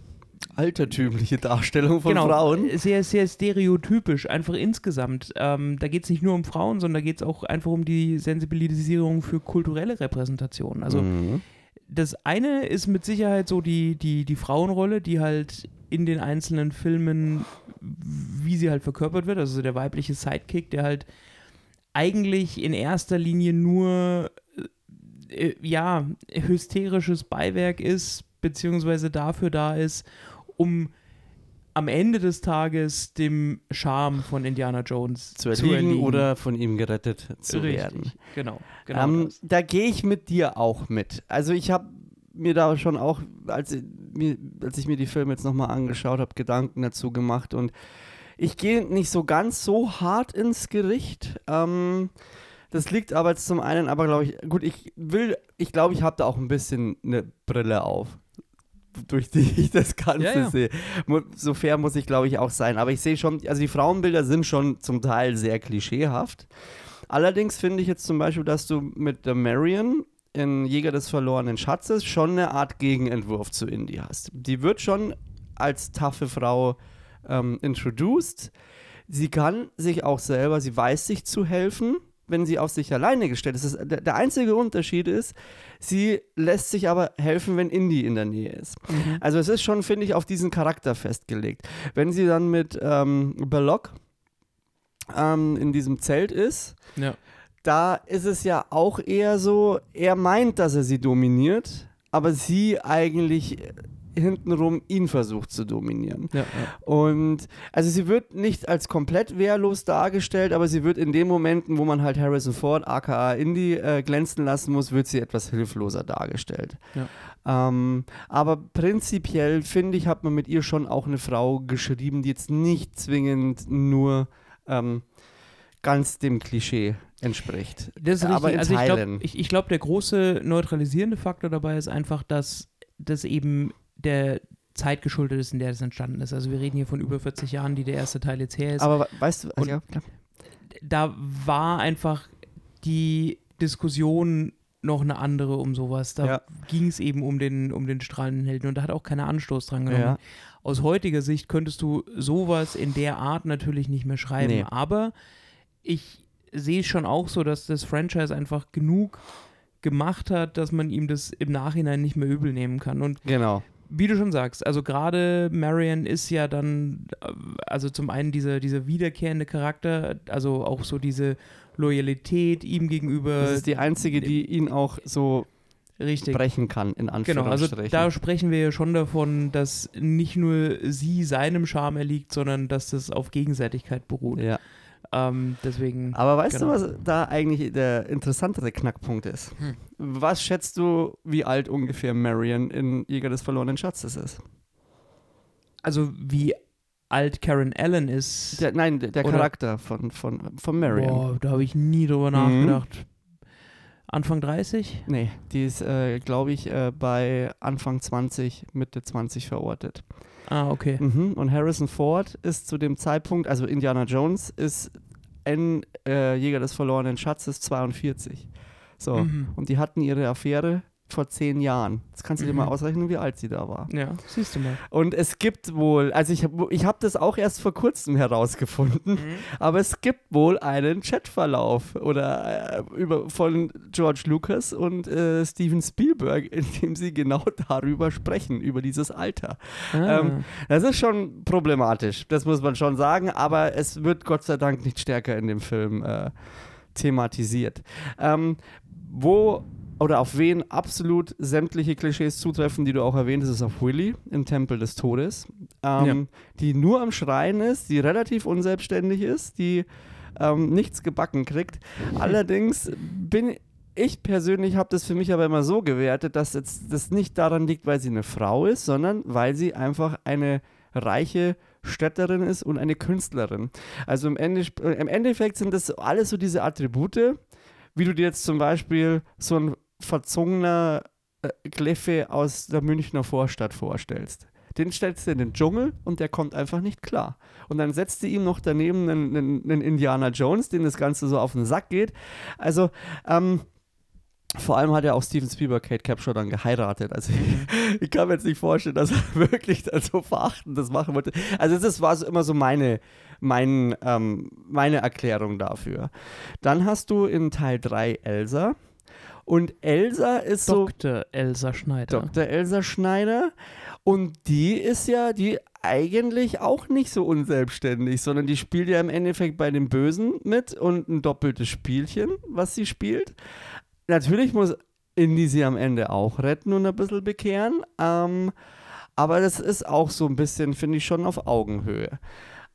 Altertümliche Darstellung von genau, Frauen. sehr, sehr stereotypisch, einfach insgesamt. Ähm, da geht es nicht nur um Frauen, sondern da geht es auch einfach um die Sensibilisierung für kulturelle Repräsentationen. Also Mhm. Das eine ist mit Sicherheit so die, die, die Frauenrolle, die halt in den einzelnen Filmen, wie sie halt verkörpert wird, also der weibliche Sidekick, der halt eigentlich in erster Linie nur äh, ja, hysterisches Beiwerk ist, beziehungsweise dafür da ist, um am Ende des Tages dem Charme von Indiana Jones zu erliegen, oder von ihm gerettet zu Richtig, werden. Genau, genau. Ähm, da gehe ich mit dir auch mit. Also ich habe mir da schon auch, als, mir, als ich mir die Filme jetzt nochmal angeschaut habe, Gedanken dazu gemacht und ich gehe nicht so ganz so hart ins Gericht. Ähm, das liegt aber zum einen, aber glaube ich, gut, ich will, ich glaube, ich habe da auch ein bisschen eine Brille auf, durch die ich das Ganze Ja, ja. sehe. So fair muss ich, glaube ich, auch sein. Aber ich sehe schon, also die Frauenbilder sind schon zum Teil sehr klischeehaft. Allerdings finde ich jetzt zum Beispiel, dass du mit der Marion in Jäger des verlorenen Schatzes schon eine Art Gegenentwurf zu Indy hast. Die wird schon als taffe Frau ähm, introduced. Sie kann sich auch selber, sie weiß sich zu helfen, wenn sie auf sich alleine gestellt ist. Das der, einzige Unterschied ist, sie lässt sich aber helfen, wenn Indy in der Nähe ist. Also es ist schon, finde ich, auf diesen Charakter festgelegt. Wenn sie dann mit ähm, Belloc ähm, in diesem Zelt ist, Ja. da ist es ja auch eher so, er meint, dass er sie dominiert, aber sie eigentlich äh, hintenrum ihn versucht zu dominieren. Ja, ja. Und also sie wird nicht als komplett wehrlos dargestellt, aber sie wird in den Momenten, wo man halt Harrison Ford, aka Indy, äh, glänzen lassen muss, wird sie etwas hilfloser dargestellt. Ähm, aber prinzipiell finde ich, hat man mit ihr schon auch eine Frau geschrieben, die jetzt nicht zwingend nur ähm, ganz dem Klischee entspricht. Das ist richtig. aber in also ich Teilen. glaube, ich, ich glaub, der große neutralisierende Faktor dabei ist einfach, dass das eben der Zeit geschuldet ist, in der das entstanden ist. Also wir reden hier von über 40 Jahren, die der erste Teil jetzt her ist. aber we- weißt du, Und- ja, da war einfach die Diskussion noch eine andere um sowas. Da Ja. ging es eben um den, um den strahlenden Helden und da hat auch keiner Anstoß dran genommen. Ja. Aus heutiger Sicht könntest du sowas in der Art natürlich nicht mehr schreiben. Nee. Aber ich sehe es schon auch so, dass das Franchise einfach genug gemacht hat, dass man ihm das im Nachhinein nicht mehr übel nehmen kann. Und Genau. Wie du schon sagst, also gerade Marion ist ja dann, also zum einen dieser, dieser wiederkehrende Charakter, also auch so diese Loyalität ihm gegenüber. Das ist die einzige, die ihn auch so richtig. brechen kann, in Genau, also Anführungsstrichen. da sprechen wir ja schon davon, dass nicht nur sie seinem Charme erliegt, sondern dass das auf Gegenseitigkeit beruht. ja. Ähm, deswegen. Aber weißt Genau. du, was da eigentlich der interessantere Knackpunkt ist? Hm. Was schätzt du, wie alt ungefähr Marion in Jäger des verlorenen Schatzes ist? Also wie alt Karen Allen ist. Der, nein, der, der Oder- Charakter von, von, von Marion. Boah, da habe ich nie drüber Mhm. nachgedacht. Anfang 30? Nee, die ist, äh, glaube ich, äh, bei Anfang 20, Mitte 20 verortet. Ah, okay. Mhm. Und Harrison Ford ist zu dem Zeitpunkt, also Indiana Jones ist in äh, Jäger des verlorenen Schatzes 42. So. Mhm. Und die hatten ihre Affäre vor zehn Jahren. Jetzt kannst du dir Mhm. mal ausrechnen, wie alt sie da war. Ja, siehst du mal. Und es gibt wohl, also ich habe ich hab das auch erst vor kurzem herausgefunden, Mhm. aber es gibt wohl einen Chatverlauf oder äh, über, von George Lucas und äh, Steven Spielberg, in dem sie genau darüber sprechen, über dieses Alter. Ah. Ähm, Das ist schon problematisch, das muss man schon sagen, aber es wird Gott sei Dank nicht stärker in dem Film äh, thematisiert. Ähm, wo oder auf wen absolut sämtliche Klischees zutreffen, die du auch erwähnt hast, ist auf Willy im Tempel des Todes, ähm, Ja. die nur am Schreien ist, die relativ unselbstständig ist, die ähm, nichts gebacken kriegt. Allerdings bin ich persönlich habe das für mich aber immer so gewertet, dass jetzt das nicht daran liegt, weil sie eine Frau ist, sondern weil sie einfach eine reiche Städterin ist und eine Künstlerin. Also im, Ende, im Endeffekt sind das alles so diese Attribute, wie du dir jetzt zum Beispiel so ein verzogener äh, Kleffe aus der Münchner Vorstadt vorstellst. Den stellst du in den Dschungel und der kommt einfach nicht klar. Und dann setzt du ihm noch daneben einen, einen, einen Indiana Jones, dem das Ganze so auf den Sack geht. Also, ähm, vor allem hat ja auch Steven Spielberg Kate Capshaw dann geheiratet. Also ich, ich kann mir jetzt nicht vorstellen, dass er wirklich dann so verachtendes machen wollte. Also das war so immer so meine, mein, ähm, meine Erklärung dafür. Dann hast du in Teil 3 Elsa Und Elsa ist so Dr. Elsa Schneider. Dr. Elsa Schneider. Und die ist ja, die eigentlich auch nicht so unselbstständig, sondern die spielt ja im Endeffekt bei den Bösen mit und ein doppeltes Spielchen, was sie spielt. Natürlich muss Indy sie am Ende auch retten und ein bisschen bekehren. Ähm, aber das ist auch so ein bisschen, finde ich, schon auf Augenhöhe.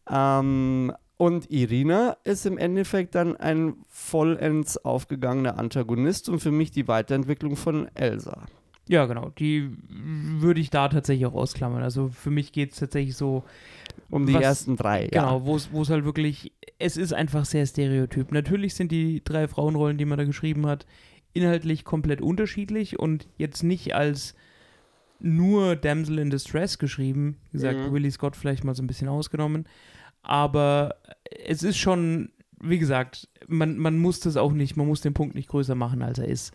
Ähm, und Irina ist im Endeffekt dann ein vollends aufgegangener Antagonist und für mich die Weiterentwicklung von Elsa. Ja, genau. Die würde ich da tatsächlich auch ausklammern. Also für mich geht es tatsächlich so. Um die Was- ersten drei, Genau, ja. wo es wo es halt wirklich, es ist einfach sehr stereotyp. Natürlich sind die drei Frauenrollen, die man da geschrieben hat, inhaltlich komplett unterschiedlich und jetzt nicht als nur Damsel in Distress geschrieben. Wie gesagt, Mhm. Willie Scott vielleicht mal so ein bisschen ausgenommen. Aber es ist schon, wie gesagt, man, man muss das auch nicht, man muss den Punkt nicht größer machen, als er ist.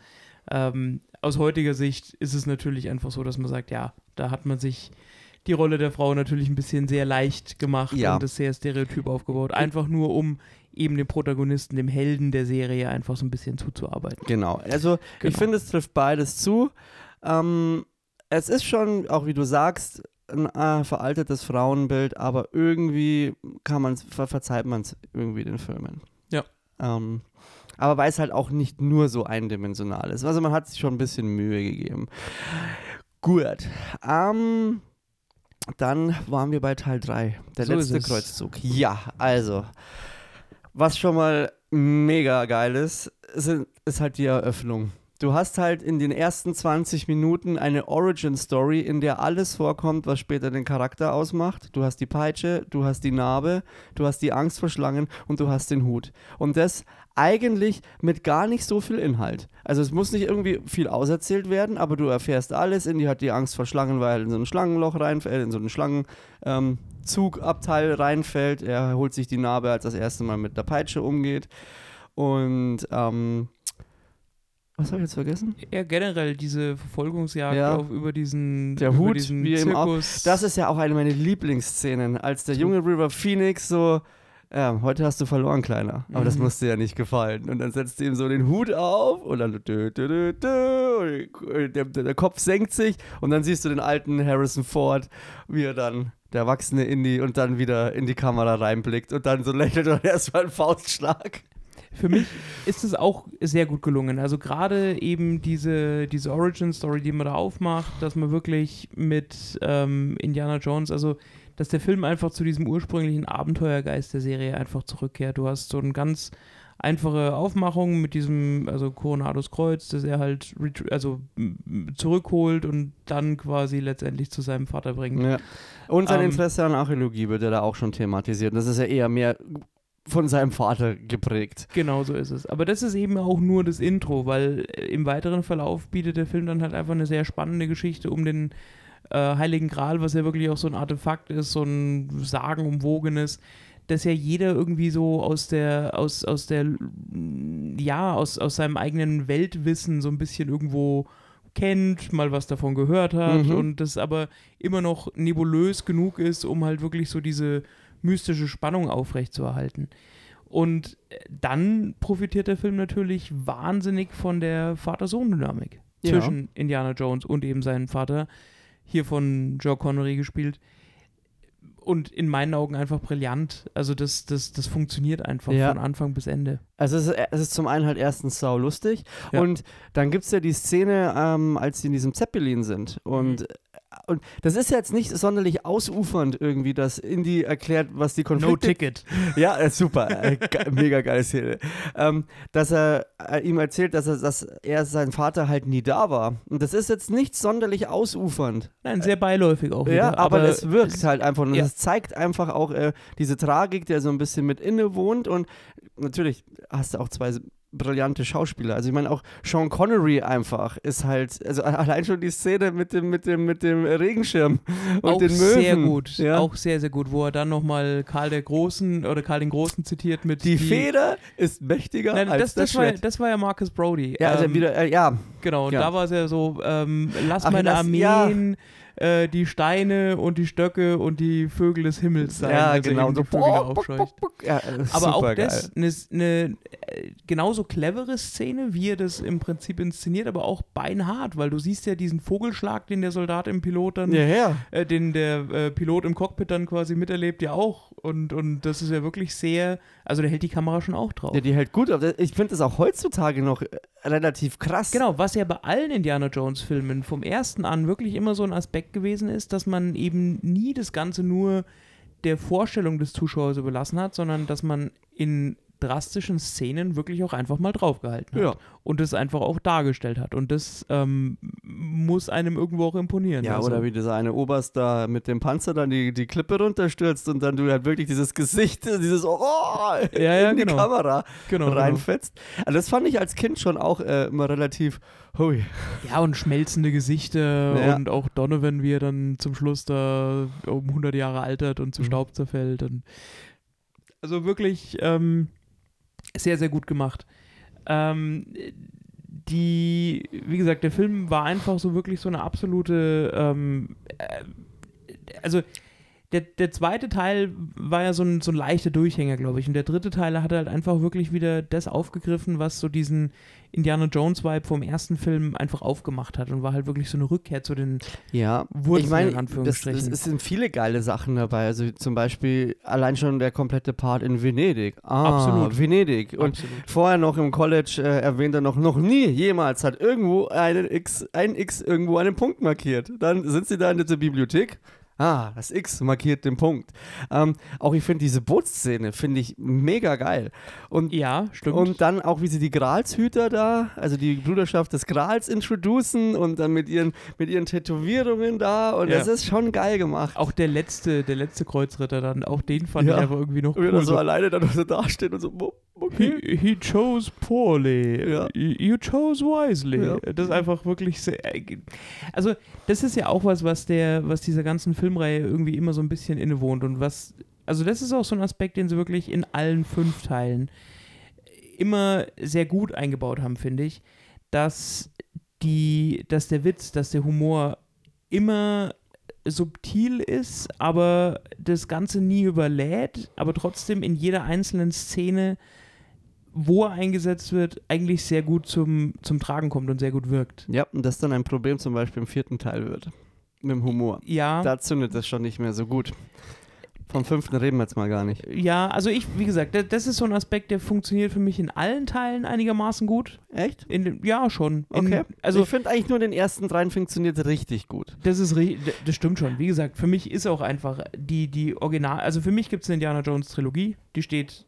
Ähm, aus heutiger Sicht ist es natürlich einfach so, dass man sagt, ja, da hat man sich die Rolle der Frau natürlich ein bisschen sehr leicht gemacht Ja. und das sehr stereotyp aufgebaut. Einfach nur, um eben dem Protagonisten, dem Helden der Serie einfach so ein bisschen zuzuarbeiten. Genau. Also ich Genau. finde, es trifft beides zu. Ähm, es ist schon, auch wie du sagst, ein äh, veraltetes Frauenbild, aber irgendwie kann man ver verzeiht man es irgendwie den Filmen. Ja. Ähm, aber weil es halt auch nicht nur so eindimensional ist. Also man hat sich schon ein bisschen Mühe gegeben. Gut. Ähm, dann waren wir bei Teil 3, der So letzte. Kreuzzug. Ja, also, was schon mal mega geil ist, sind, ist halt die Eröffnung. Du hast halt in den ersten 20 Minuten eine Origin-Story, in der alles vorkommt, was später den Charakter ausmacht. Du hast die Peitsche, du hast die Narbe, du hast die Angst vor Schlangen und du hast den Hut. Und das eigentlich mit gar nicht so viel Inhalt. Also es muss nicht irgendwie viel auserzählt werden, aber du erfährst alles. Indy hat die Angst vor Schlangen, weil er in so ein Schlangenloch reinfällt, in so einen Schlangenzugabteil reinfällt. Er holt sich die Narbe, als das erste Mal mit der Peitsche umgeht. Und ähm, was habe ich jetzt vergessen? Ja, generell diese Verfolgungsjagd Ja. auf, über diesen, Der über Hut, diesen wie eben auch- Zirkus. Das ist ja auch eine meiner Lieblingsszenen, als der junge River Phoenix so, ja, heute hast du verloren, Kleiner. Aber das Mhm. musste ja nicht gefallen. Und dann setzt sie ihm so den Hut auf und dann dö, dö, dö, und der, der, Kopf senkt sich und dann siehst du den alten Harrison Ford, wie er dann, der erwachsene Indy, und dann wieder in die Kamera reinblickt und dann so lächelt und erstmal einen Faustschlag. Für mich ist es auch sehr gut gelungen. Also gerade eben diese, diese Origin-Story, die man da aufmacht, dass man wirklich mit ähm, Indiana Jones, also dass der Film einfach zu diesem ursprünglichen Abenteuergeist der Serie einfach zurückkehrt. Du hast so eine ganz einfache Aufmachung mit diesem, also Coronados Kreuz, das er halt also zurückholt und dann quasi letztendlich zu seinem Vater bringt. Ja. Und sein Ähm, Interesse an Archäologie wird ja da auch schon thematisiert. Und das ist ja eher mehr von seinem Vater geprägt. Genau so ist es. Aber das ist eben auch nur das Intro, weil äh, im weiteren Verlauf bietet der Film dann halt einfach eine sehr spannende Geschichte um den äh, Heiligen Gral, was ja wirklich auch so ein Artefakt ist, so ein sagenumwogenes, das ja jeder irgendwie so aus der, aus, aus der, ja, aus, aus seinem eigenen Weltwissen so ein bisschen irgendwo kennt, mal was davon gehört hat Mhm. und das aber immer noch nebulös genug ist, um halt wirklich so diese mystische Spannung aufrechtzuerhalten. Und äh, dann profitiert der Film natürlich wahnsinnig von der Vater-Sohn-Dynamik Ja. zwischen Indiana Jones und eben seinem Vater, hier von Joe Connery gespielt. Und in meinen Augen einfach brillant. Also das, das, das funktioniert einfach Ja. von Anfang bis Ende. Also es ist, es ist zum einen halt erstens sau lustig Ja. und dann gibt es ja die Szene, ähm, als sie in diesem Zeppelin sind und, Mhm. Und das ist jetzt nicht sonderlich ausufernd irgendwie, dass Indy erklärt, was die Konflikte... ticket. Ja, äh, super, äh, mega geile Szene. Ähm, dass er äh, ihm erzählt, dass er, dass er sein Vater halt nie da war. Und das ist jetzt nicht sonderlich ausufernd. Nein, sehr beiläufig auch. Ja, wieder, aber, es wirkt es- halt einfach und ja. es zeigt einfach auch äh, diese Tragik, der so ein bisschen mit inne wohnt und natürlich hast du auch zwei brillante Schauspieler. Also ich meine auch Sean Connery einfach ist halt, also allein schon die Szene mit dem, mit dem, mit dem Regenschirm und auch den Möwen. sehr gut. Ja. Auch sehr, sehr gut, wo er dann nochmal Karl der Großen oder Karl den Großen zitiert mit die, Feder ist mächtiger Nein, als das, das, das war, Schwert. das war ja Marcus Brody. ja, also Ähm, wieder, äh, ja, Genau, und Ja. da war es ja so, ähm, lass Ach, meine lass- ja. Äh, die Steine und die Stöcke und die Vögel des Himmels sein. Ja, also genau. eben So, Vögel bock, bock, bock. Ja, Aber auch das eine ne, äh, genauso clevere Szene, wie er das im Prinzip inszeniert, aber auch beinhart, weil du siehst ja diesen Vogelschlag, den der Soldat im Pilot dann, Ja, ja. äh, den der äh, Pilot im Cockpit dann quasi miterlebt, ja auch. Und, und das ist ja wirklich sehr, also der hält die Kamera schon auch drauf. Ja, die hält gut. Aber ich finde das auch heutzutage noch äh, relativ krass. Genau, was ja bei allen Indiana Jones-Filmen vom ersten an wirklich immer so ein Aspekt gewesen ist, dass man eben nie das Ganze nur der Vorstellung des Zuschauers überlassen hat, sondern dass man in drastischen Szenen wirklich auch einfach mal draufgehalten hat Ja. und es einfach auch dargestellt hat. Und das ähm, muss einem irgendwo auch imponieren. Ja, also, oder wie dieser eine Oberst da mit dem Panzer dann die, die Klippe runterstürzt und dann du halt wirklich dieses Gesicht, dieses Oh Ja, ja, in die genau. Kamera genau, genau. reinfetzt. Also das fand ich als Kind schon auch äh, immer relativ, hui. Ja, und schmelzende Gesichter Ja. und auch Donovan, wie er dann zum Schluss da um 100 Jahre altert und zu Mhm. Staub zerfällt. Und also wirklich ähm, sehr, sehr gut gemacht. Ähm, die, wie gesagt, der Film war einfach so wirklich so eine absolute, ähm, äh, also der, der zweite Teil war ja so ein, so ein leichter Durchhänger, glaube ich. Und der dritte Teil hat halt einfach wirklich wieder das aufgegriffen, was so diesen Indiana Jones-Vibe vom ersten Film einfach aufgemacht hat und war halt wirklich so eine Rückkehr zu den Ja, Wurzeln ich meine, in Anführungsstrichen. das, es sind viele geile Sachen dabei. Also zum Beispiel allein schon der komplette Part in Venedig. Ah, Absolut. Venedig. Und Absolut. vorher noch im College äh, erwähnt er noch, noch nie jemals hat irgendwo einen X, ein X irgendwo einen Punkt markiert. Dann sind sie da in der Bibliothek. Ah, das X markiert den Punkt. Ähm, auch ich finde diese Bootsszene, finde ich mega geil. Und Ja, stimmt. und dann auch, wie sie die Gralshüter da, also die Bruderschaft des Grals introducen und dann mit ihren, mit ihren Tätowierungen da. Und Ja. das ist schon geil gemacht. auch der letzte, der letzte Kreuzritter dann, auch den fand Ja. ich aber irgendwie noch Und er cool. dann so So, alleine dann so dasteht und so, "Wo- okay. He, he chose poorly. Ja. You chose wisely. Das ist einfach wirklich sehr. Also, das ist ja auch was, was der, was dieser ganzen Filmreihe irgendwie immer so ein bisschen innewohnt und was. Also, das ist auch so ein Aspekt, den sie wirklich in allen fünf Teilen immer sehr gut eingebaut haben, finde ich, dass die, dass der Witz, dass der Humor immer subtil ist, aber das Ganze nie überlädt, aber trotzdem in jeder einzelnen Szene, wo er eingesetzt wird, eigentlich sehr gut zum, zum Tragen kommt und sehr gut wirkt. Ja, und das dann ein Problem zum Beispiel im vierten Teil wird. Mit dem Humor. Ja, Da zündet das schon nicht mehr so gut. Vom fünften reden wir jetzt mal gar nicht. ja, also ich, wie gesagt, das, ist so ein Aspekt, der funktioniert für mich in allen Teilen einigermaßen gut. Echt? In, ja, schon. In, Okay. Also ich finde eigentlich nur den ersten dreien funktioniert richtig gut. Das ist das stimmt schon. Wie gesagt, für mich ist auch einfach die, die Original, also für mich gibt es eine Indiana Jones Trilogie, die steht.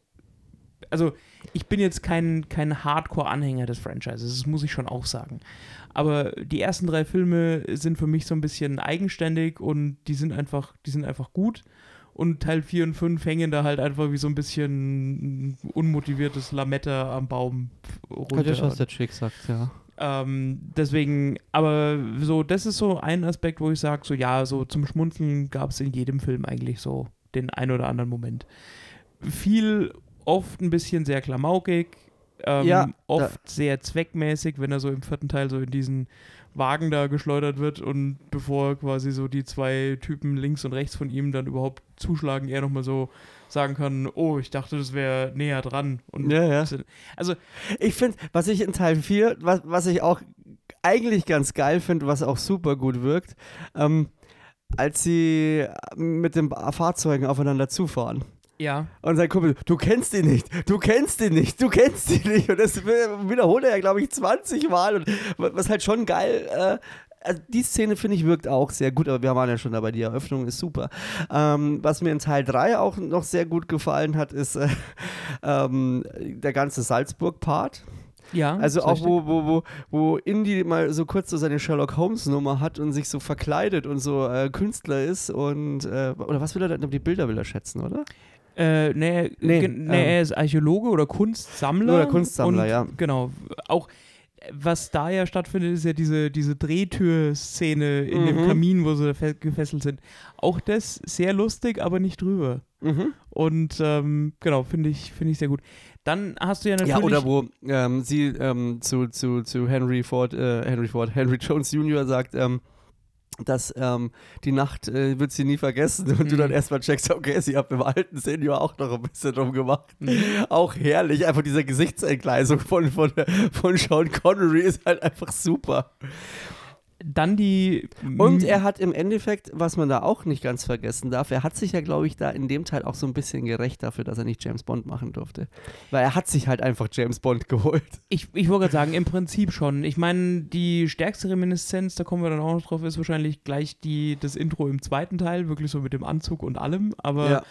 Also, ich bin jetzt kein, kein Hardcore-Anhänger des Franchises, das muss ich schon auch sagen. Aber die ersten drei Filme sind für mich so ein bisschen eigenständig und die sind einfach, die sind einfach gut. Und Teil 4 und 5 hängen da halt einfach wie so ein bisschen unmotiviertes Lametta am Baum runter. der Chick sagt, ja. Ähm, deswegen, aber so, das ist so ein Aspekt, wo ich sage, so ja, so zum Schmunzeln gab es in jedem Film eigentlich so den ein oder anderen Moment. Viel, oft ein bisschen sehr klamaukig, ähm, Ja, oft sehr zweckmäßig, wenn er so im vierten Teil so in diesen Wagen da geschleudert wird und bevor quasi so die zwei Typen links und rechts von ihm dann überhaupt zuschlagen, er nochmal so sagen kann, oh, ich dachte, das wäre näher dran. Und Ja, ja. Also, Ich finde, was ich in Teil 4, was, was ich auch eigentlich ganz geil finde, was auch super gut wirkt, ähm, als sie mit den Fahrzeugen aufeinander zufahren. Ja. Und sein Kumpel, du kennst ihn nicht, du kennst ihn nicht, du kennst ihn nicht. Und das wiederholt er ja, glaube ich, 20 Mal. Und was halt schon geil, äh, also die Szene finde ich wirkt auch sehr gut, aber wir waren ja schon dabei, die Eröffnung ist super. Ähm, was mir in Teil 3 auch noch sehr gut gefallen hat, ist äh, ähm, der ganze Salzburg-Part. Ja. Also auch, wo, wo, wo, wo Indy mal so kurz so seine Sherlock Holmes-Nummer hat und sich so verkleidet und so äh, Künstler ist und, äh, oder was will er denn, die Bilder will er schätzen, oder? Äh, nee, Nee, nee, ähm, er ist Archäologe oder Kunstsammler. Oder Kunstsammler, und, ja. Genau. Auch was da ja stattfindet, ist ja diese, diese Drehtür-Szene in dem Mhm. Kamin, wo sie fe- gefesselt sind. Auch das sehr lustig, aber nicht drüber. Mhm. Und ähm, genau, finde ich, finde ich sehr gut. Dann hast du ja natürlich. Ja, oder wo ähm, sie ähm, zu, zu, zu Henry Ford, äh, Henry Ford, Henry Jones Jr. sagt, ähm, dass ähm, die Nacht äh, wird sie nie vergessen und du Mhm. dann erstmal checkst, okay, sie hat im alten Senior auch noch ein bisschen drum gemacht. Mhm. Auch herrlich, einfach diese Gesichtsentgleisung von, von, von Sean Connery ist halt einfach super. Dann die. Und er hat im Endeffekt, was man da auch nicht ganz vergessen darf, er hat sich ja, glaube ich, da in dem Teil auch so ein bisschen gerecht dafür, dass er nicht James Bond machen durfte. Weil er hat sich halt einfach James Bond geholt. Ich, ich wollte gerade sagen, im Prinzip schon. Ich meine, die stärkste Reminiszenz, da kommen wir dann auch noch drauf, ist wahrscheinlich gleich die, das Intro im zweiten Teil, wirklich so mit dem Anzug und allem. Aber Ja.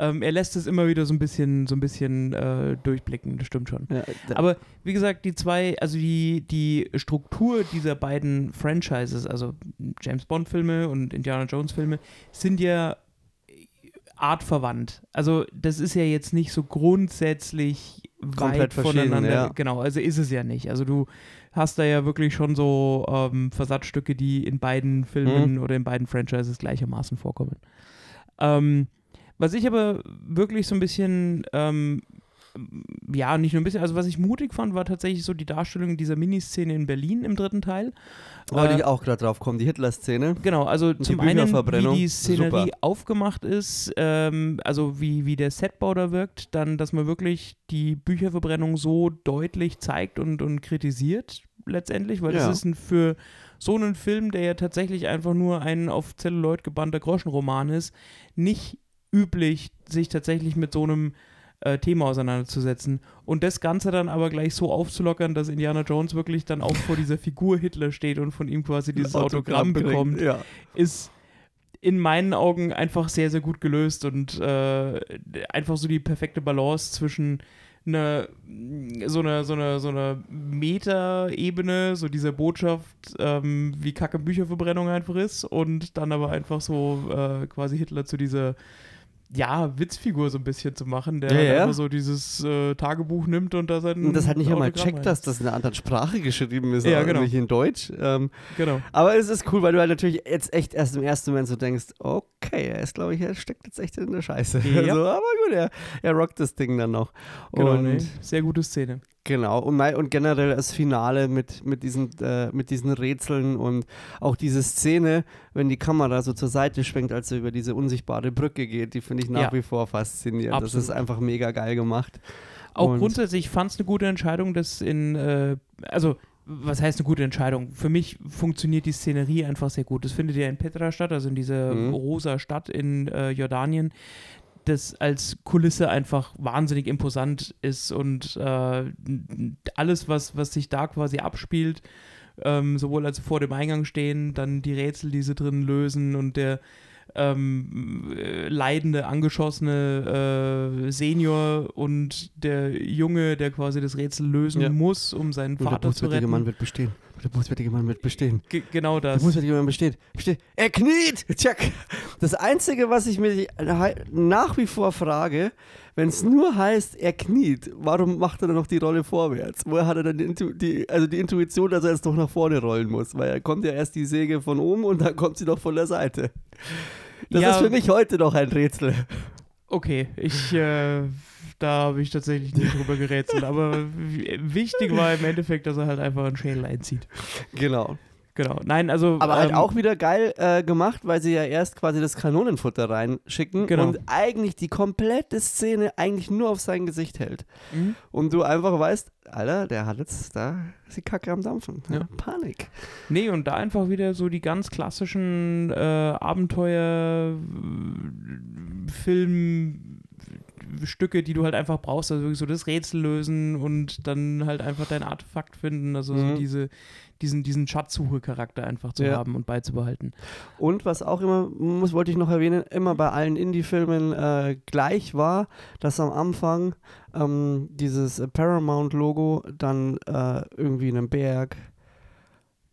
Ähm, er lässt es immer wieder so ein bisschen, so ein bisschen äh, durchblicken, das stimmt schon. Ja, Aber wie gesagt, die zwei, also die, die Struktur dieser beiden Franchises, also James Bond-Filme und Indiana Jones-Filme, sind ja artverwandt. Also das ist ja jetzt nicht so grundsätzlich Komplett voneinander. ja. Genau, also ist es ja nicht. Also du hast da ja wirklich schon so ähm, Versatzstücke, die in beiden Filmen Mhm. oder in beiden Franchises gleichermaßen vorkommen. Ähm, was ich aber wirklich so ein bisschen ähm, ja, nicht nur ein bisschen, also was ich mutig fand, war tatsächlich so die Darstellung dieser Miniszene in Berlin im dritten Teil. wollte Äh, ich auch gerade drauf kommen, die Hitler-Szene. Genau, also die zum einen, wie die Szenerie super. aufgemacht ist, ähm, also wie, wie der Setbau da wirkt, dann, dass man wirklich die Bücherverbrennung so deutlich zeigt und, und kritisiert letztendlich, weil Ja. das ist ein, für so einen Film, der ja tatsächlich einfach nur ein auf Zelluloid gebannter Groschenroman ist, nicht üblich, sich tatsächlich mit so einem äh, Thema auseinanderzusetzen. Und das Ganze dann aber gleich so aufzulockern, dass Indiana Jones wirklich dann auch vor dieser Figur Hitler steht und von ihm quasi dieses Autogramm, kriegt, bekommt, Ja. ist in meinen Augen einfach sehr, sehr gut gelöst und äh, einfach so die perfekte Balance zwischen einer so einer so einer so einer Meta-Ebene, so dieser Botschaft, ähm, wie kacke Bücherverbrennung einfach ist und dann aber einfach so äh, quasi Hitler zu dieser ja, Witzfigur so ein bisschen zu machen, der Ja, ja. einfach so dieses äh, Tagebuch nimmt und da sein Und das halt nicht einmal checkt, dass das in einer anderen Sprache geschrieben ist, Ja, aber genau. nicht in Deutsch. Ähm, Genau. aber es ist cool, weil du halt natürlich jetzt echt erst im ersten Moment so denkst, okay, er ist, glaube ich, er steckt jetzt echt in der Scheiße. Ja. Also, aber gut, er, er rockt das Ding dann noch. Genau, und, nee. Sehr gute Szene. Genau, und, mei- und generell das Finale mit, mit, diesen, äh, mit diesen Rätseln und auch diese Szene, wenn die Kamera so zur Seite schwenkt, als er über diese unsichtbare Brücke geht, die finde ich nach Ja. wie vor faszinierend. Das Absolut. ist einfach mega geil gemacht. Auch Und- grundsätzlich fand es eine gute Entscheidung, dass in, äh, also was heißt eine gute Entscheidung? Für mich funktioniert die Szenerie einfach sehr gut. Das findet ja in Petra statt, also in dieser Mhm. rosa Stadt in äh, Jordanien, das als Kulisse einfach wahnsinnig imposant ist und äh, alles, was, was sich da quasi abspielt, ähm, sowohl als vor dem Eingang stehen, dann die Rätsel, die sie drin lösen und der ähm, äh, leidende, angeschossene äh, Senior und der Junge, der quasi das Rätsel lösen Ja. muss, um seinen der Vater zu retten. Mann wird bestehen. Der bußfertige Mann wird bestehen. Ge genau das. bußfertige Mann besteht. besteht. Er kniet! Check! Das Einzige, was ich mir nach wie vor frage, wenn es nur heißt, er kniet, warum macht er dann noch die Rolle vorwärts? Woher hat er dann die, Intu die, also die Intuition, dass er jetzt doch nach vorne rollen muss? Weil er kommt ja erst die Säge von oben und dann kommt sie doch von der Seite. Das Ja. ist für mich heute noch ein Rätsel. Okay, ich, äh, da habe ich tatsächlich nicht drüber gerätselt, aber wichtig war im Endeffekt, dass er halt einfach einen Schädel einzieht. Genau. Genau. Nein, also. Aber halt ähm, auch wieder geil äh, gemacht, weil sie ja erst quasi das Kanonenfutter reinschicken Genau. und eigentlich die komplette Szene eigentlich nur auf sein Gesicht hält. mhm. Und du einfach weißt, Alter, der hat jetzt da die Kacke am Dampfen. Ja. Panik. Nee, und da einfach wieder so die ganz klassischen äh, Abenteuer Filmstücke, die du halt einfach brauchst, also wirklich so das Rätsel lösen und dann halt einfach dein Artefakt finden, also so Mhm. diese, diesen, diesen Schatzsuche-Charakter einfach zu Ja. haben und beizubehalten. Und was auch immer, muss, wollte ich noch erwähnen, immer bei allen Indie-Filmen äh, gleich war, dass am Anfang ähm, dieses Paramount-Logo dann äh, irgendwie in einem Berg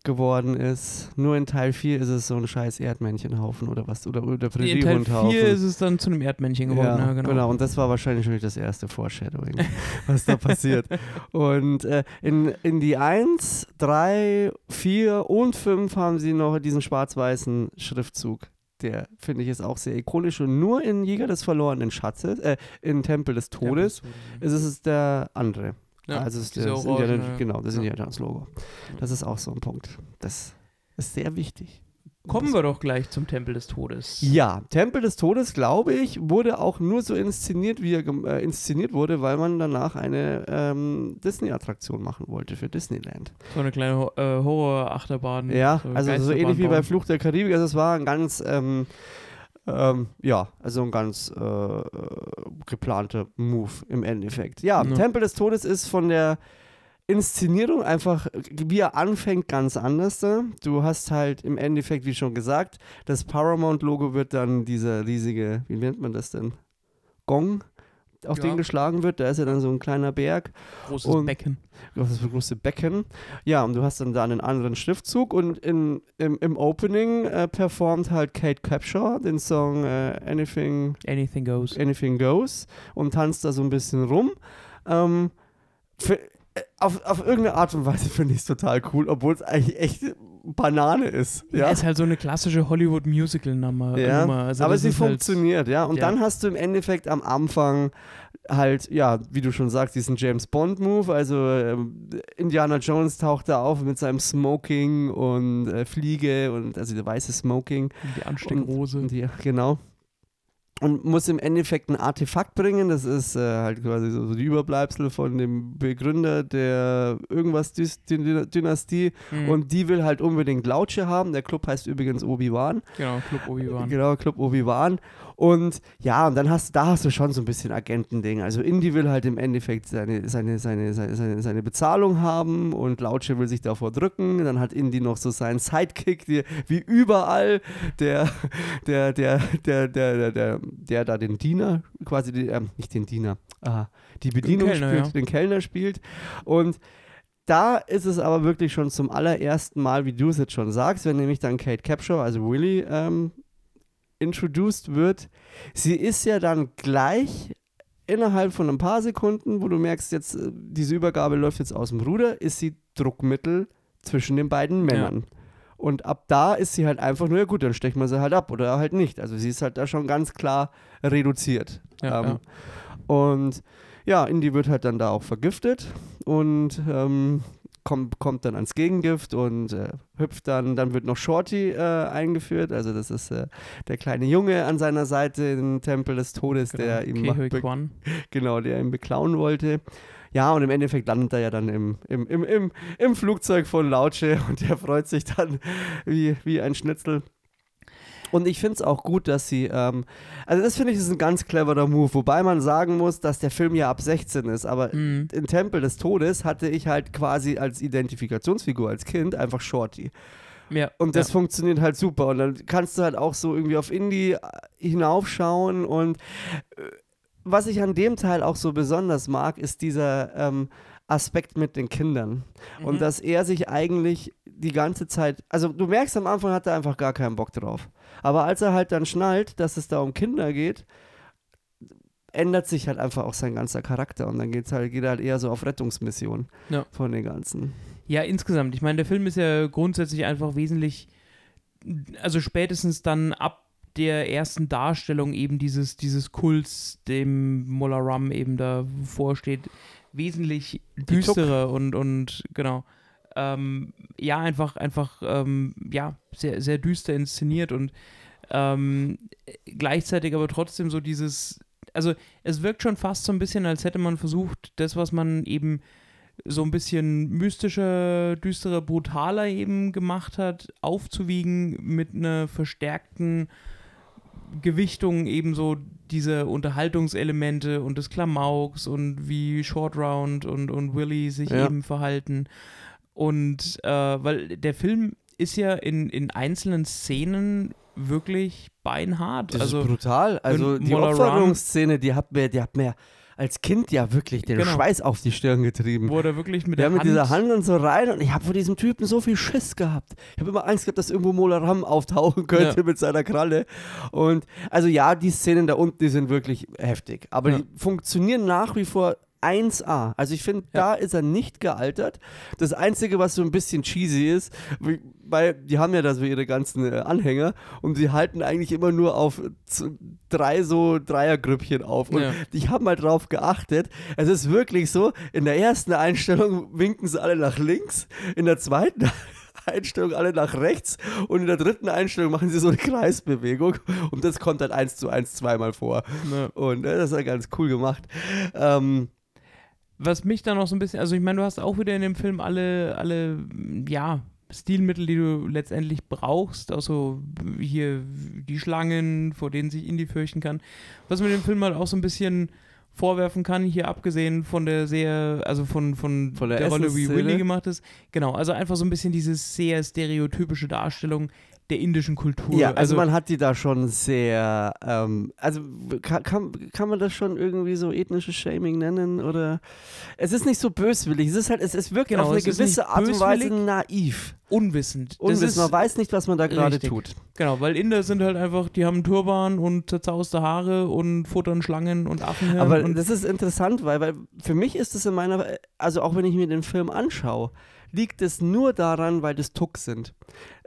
geworden ist. Nur in Teil 4 ist es so ein scheiß Erdmännchenhaufen oder was, oder, oder In Teil Präriehundhaufen. 4 ist es dann zu einem Erdmännchen geworden, ja, genau. Und das war wahrscheinlich schon das erste Foreshadowing, was da passiert. Und äh, in, in die 1, 3, 4 und 5 haben sie noch diesen schwarz-weißen Schriftzug. Der finde ich ist auch sehr ikonisch und nur in Jäger des verlorenen Schatzes, äh, in Tempel des Todes, ist es der andere. Ja, also diese das orangene- Indiana, genau, das ja. Indiana Jones Logo. Das ist auch so ein Punkt. Das ist sehr wichtig. Kommen wir doch gleich zum Tempel des Todes. Ja, Tempel des Todes, glaube ich, wurde auch nur so inszeniert, wie er äh, inszeniert wurde, weil man danach eine ähm, Disney-Attraktion machen wollte für Disneyland. So eine kleine äh, Horror-Achterbahn. Ja, so also so ähnlich wie bei. Fluch der Karibik. Also es war ein ganz, ähm, ähm, ja, also ein ganz äh, geplanter Move im Endeffekt. Ja, Ja. Tempel des Todes ist von der Inszenierung einfach, wie er anfängt, ganz anders. Da. Du hast halt im Endeffekt, wie schon gesagt, das Paramount-Logo wird dann dieser riesige, wie nennt man das denn? Gong, auf Ja. den geschlagen wird. Da ist ja dann so ein kleiner Berg. Großes und- Becken. Das ist das große Becken. Ja, und du hast dann da einen anderen Schriftzug und in, im, im Opening äh, performt halt Kate Capshaw den Song äh, Anything, Anything goes. Anything Goes und tanzt da so ein bisschen rum. Ähm, für, äh, auf, auf irgendeine Art und Weise finde ich es total cool, obwohl es eigentlich echt Banane ist. Ja, Ja, ist halt so eine klassische Hollywood-Musical-Nummer. ja. Also aber sie halt- funktioniert, ja. Und Ja. dann hast du im Endeffekt am Anfang halt, ja, wie du schon sagst, diesen James Bond-Move. Also ähm, Indiana Jones taucht da auf mit seinem Smoking und äh, Fliege und also der weiße Smoking. Die Ansteckrose. Und die, genau. Und muss im Endeffekt ein Artefakt bringen. Das ist äh, halt quasi so, so die Überbleibsel von dem Begründer der irgendwas Dynastie. Mhm. Und die will halt unbedingt Lautsche haben. Der Club heißt übrigens Obi-Wan. genau, Club Obi-Wan. Genau, Club Obi-Wan. Und ja, und dann hast da hast du schon so ein bisschen Agentending. Also Indy will halt im Endeffekt seine, seine, seine, seine, seine, Bezahlung haben und Lautsche will sich davor drücken. Dann hat Indy noch so seinen Sidekick, die, wie überall, der, der, der, der, der, der, der, da den Diener, quasi, den, äh, nicht den Diener, ah, die Bedienung den Kellner, spielt, ja. den Kellner spielt. Und da ist es aber wirklich schon zum allerersten Mal, wie du es jetzt schon sagst, wenn nämlich dann Kate Capshaw, also Willy, ähm, introduced wird. Sie ist ja dann gleich innerhalb von ein paar Sekunden, wo du merkst, jetzt äh, diese Übergabe läuft jetzt aus dem Ruder, ist sie Druckmittel zwischen den beiden Männern. Und ab da ist sie halt einfach nur, ja gut, dann stechen wir sie halt ab oder halt nicht. Also sie ist halt da schon ganz klar reduziert. Ja, ähm, Und ja, Indy wird halt dann da auch vergiftet und ähm, kommt, kommt dann ans Gegengift und äh, hüpft dann, dann wird noch Shorty äh, eingeführt, also das ist äh, der kleine Junge an seiner Seite im Tempel des Todes, der ihm Genau. Be- Kwan. genau, der ihn beklauen wollte. Ja, und im Endeffekt landet er ja dann im, im, im, im, im Flugzeug von Lautsche und der freut sich dann wie, wie ein Schnitzel. Und ich finde es auch gut, dass sie, ähm, also das finde ich ist ein ganz cleverer Move, wobei man sagen muss, dass der Film ja ab 16 ist, aber Mhm. in Tempel des Todes hatte ich halt quasi als Identifikationsfigur als Kind einfach Shorty. Ja, Und das ja. funktioniert halt super. Und dann kannst du halt auch so irgendwie auf Indie äh, hinaufschauen. Und äh, was ich an dem Teil auch so besonders mag, ist dieser ähm, Aspekt mit den Kindern. Und Mhm. dass er sich eigentlich die ganze Zeit, also du merkst am Anfang hat er einfach gar keinen Bock drauf. Aber als er halt dann schnallt, dass es da um Kinder geht, ändert sich halt einfach auch sein ganzer Charakter. Und dann geht's halt, geht er halt eher so auf Rettungsmission Ja. von den ganzen. Ja, insgesamt. Ich meine, der Film ist ja grundsätzlich einfach wesentlich, also spätestens dann ab der ersten Darstellung eben dieses, dieses Kults, dem Mola Rum eben da vorsteht, wesentlich düsterer und, und genau. Ähm, ja, einfach, einfach, ähm, ja, sehr, sehr düster inszeniert und ähm, gleichzeitig aber trotzdem so dieses, also es wirkt schon fast so ein bisschen, als hätte man versucht, das, was man eben so ein bisschen mystischer, düsterer, brutaler eben gemacht hat, aufzuwiegen mit einer verstärkten Gewichtung eben so diese Unterhaltungselemente und des Klamauks und wie Short Round und, und Willy sich Ja. eben verhalten. Und äh, weil der Film ist ja in, in einzelnen Szenen wirklich beinhart. Das also ist brutal. Also die Opferungsszene, die hat mir, die hat mir als Kind ja wirklich den Genau. Schweiß auf die Stirn getrieben. wo er wirklich mit Der der mit Hand, dieser Hand und so rein und ich habe vor diesem Typen so viel Schiss gehabt. Ich habe immer Angst gehabt, dass irgendwo Mola Ram auftauchen könnte Ja. mit seiner Kralle. Und also ja, die Szenen da unten, die sind wirklich heftig. Aber Ja. die funktionieren nach wie vor 1A. Also ich finde, da ist er nicht gealtert. Das Einzige, was so ein bisschen cheesy ist, weil die haben ja da so ihre ganzen äh, Anhänger und sie halten eigentlich immer nur auf drei so Dreiergrüppchen auf. Und Ja. ich habe mal drauf geachtet. Es ist wirklich so, in der ersten Einstellung winken sie alle nach links, in der zweiten Einstellung alle nach rechts und in der dritten Einstellung machen sie so eine Kreisbewegung und das kommt dann eins zu eins zweimal vor. Ne. Und äh, das ist ja ganz cool gemacht. Ähm, Was mich dann noch so ein bisschen, also ich meine, du hast auch wieder in dem Film alle, alle, ja, Stilmittel, die du letztendlich brauchst, also hier die Schlangen, vor denen sich Indie fürchten kann. Was man dem Film halt auch so ein bisschen vorwerfen kann, hier abgesehen von der sehr, also von, von, Von der der, Rolle, wie. Willy gemacht ist. Genau, also einfach so ein bisschen diese sehr stereotypische Darstellung der indischen Kultur. Ja, also, man hat die da schon sehr, ähm, also kann, kann, kann man das schon irgendwie so ethnisches Shaming nennen oder es ist nicht so böswillig, es ist halt, es, es wirkt Genau, auf eine gewisse Art und Weise naiv. unwissend. Unwissend, ist, man weiß nicht, was man da gerade tut. Genau, weil Inder sind halt einfach, die haben Turban und zerzauste Haare und futtern Schlangen und Affenhirn. Aber und das ist interessant, weil, weil für mich ist es in meiner, also auch wenn ich mir den Film anschaue, liegt es nur daran, weil das Tuck sind.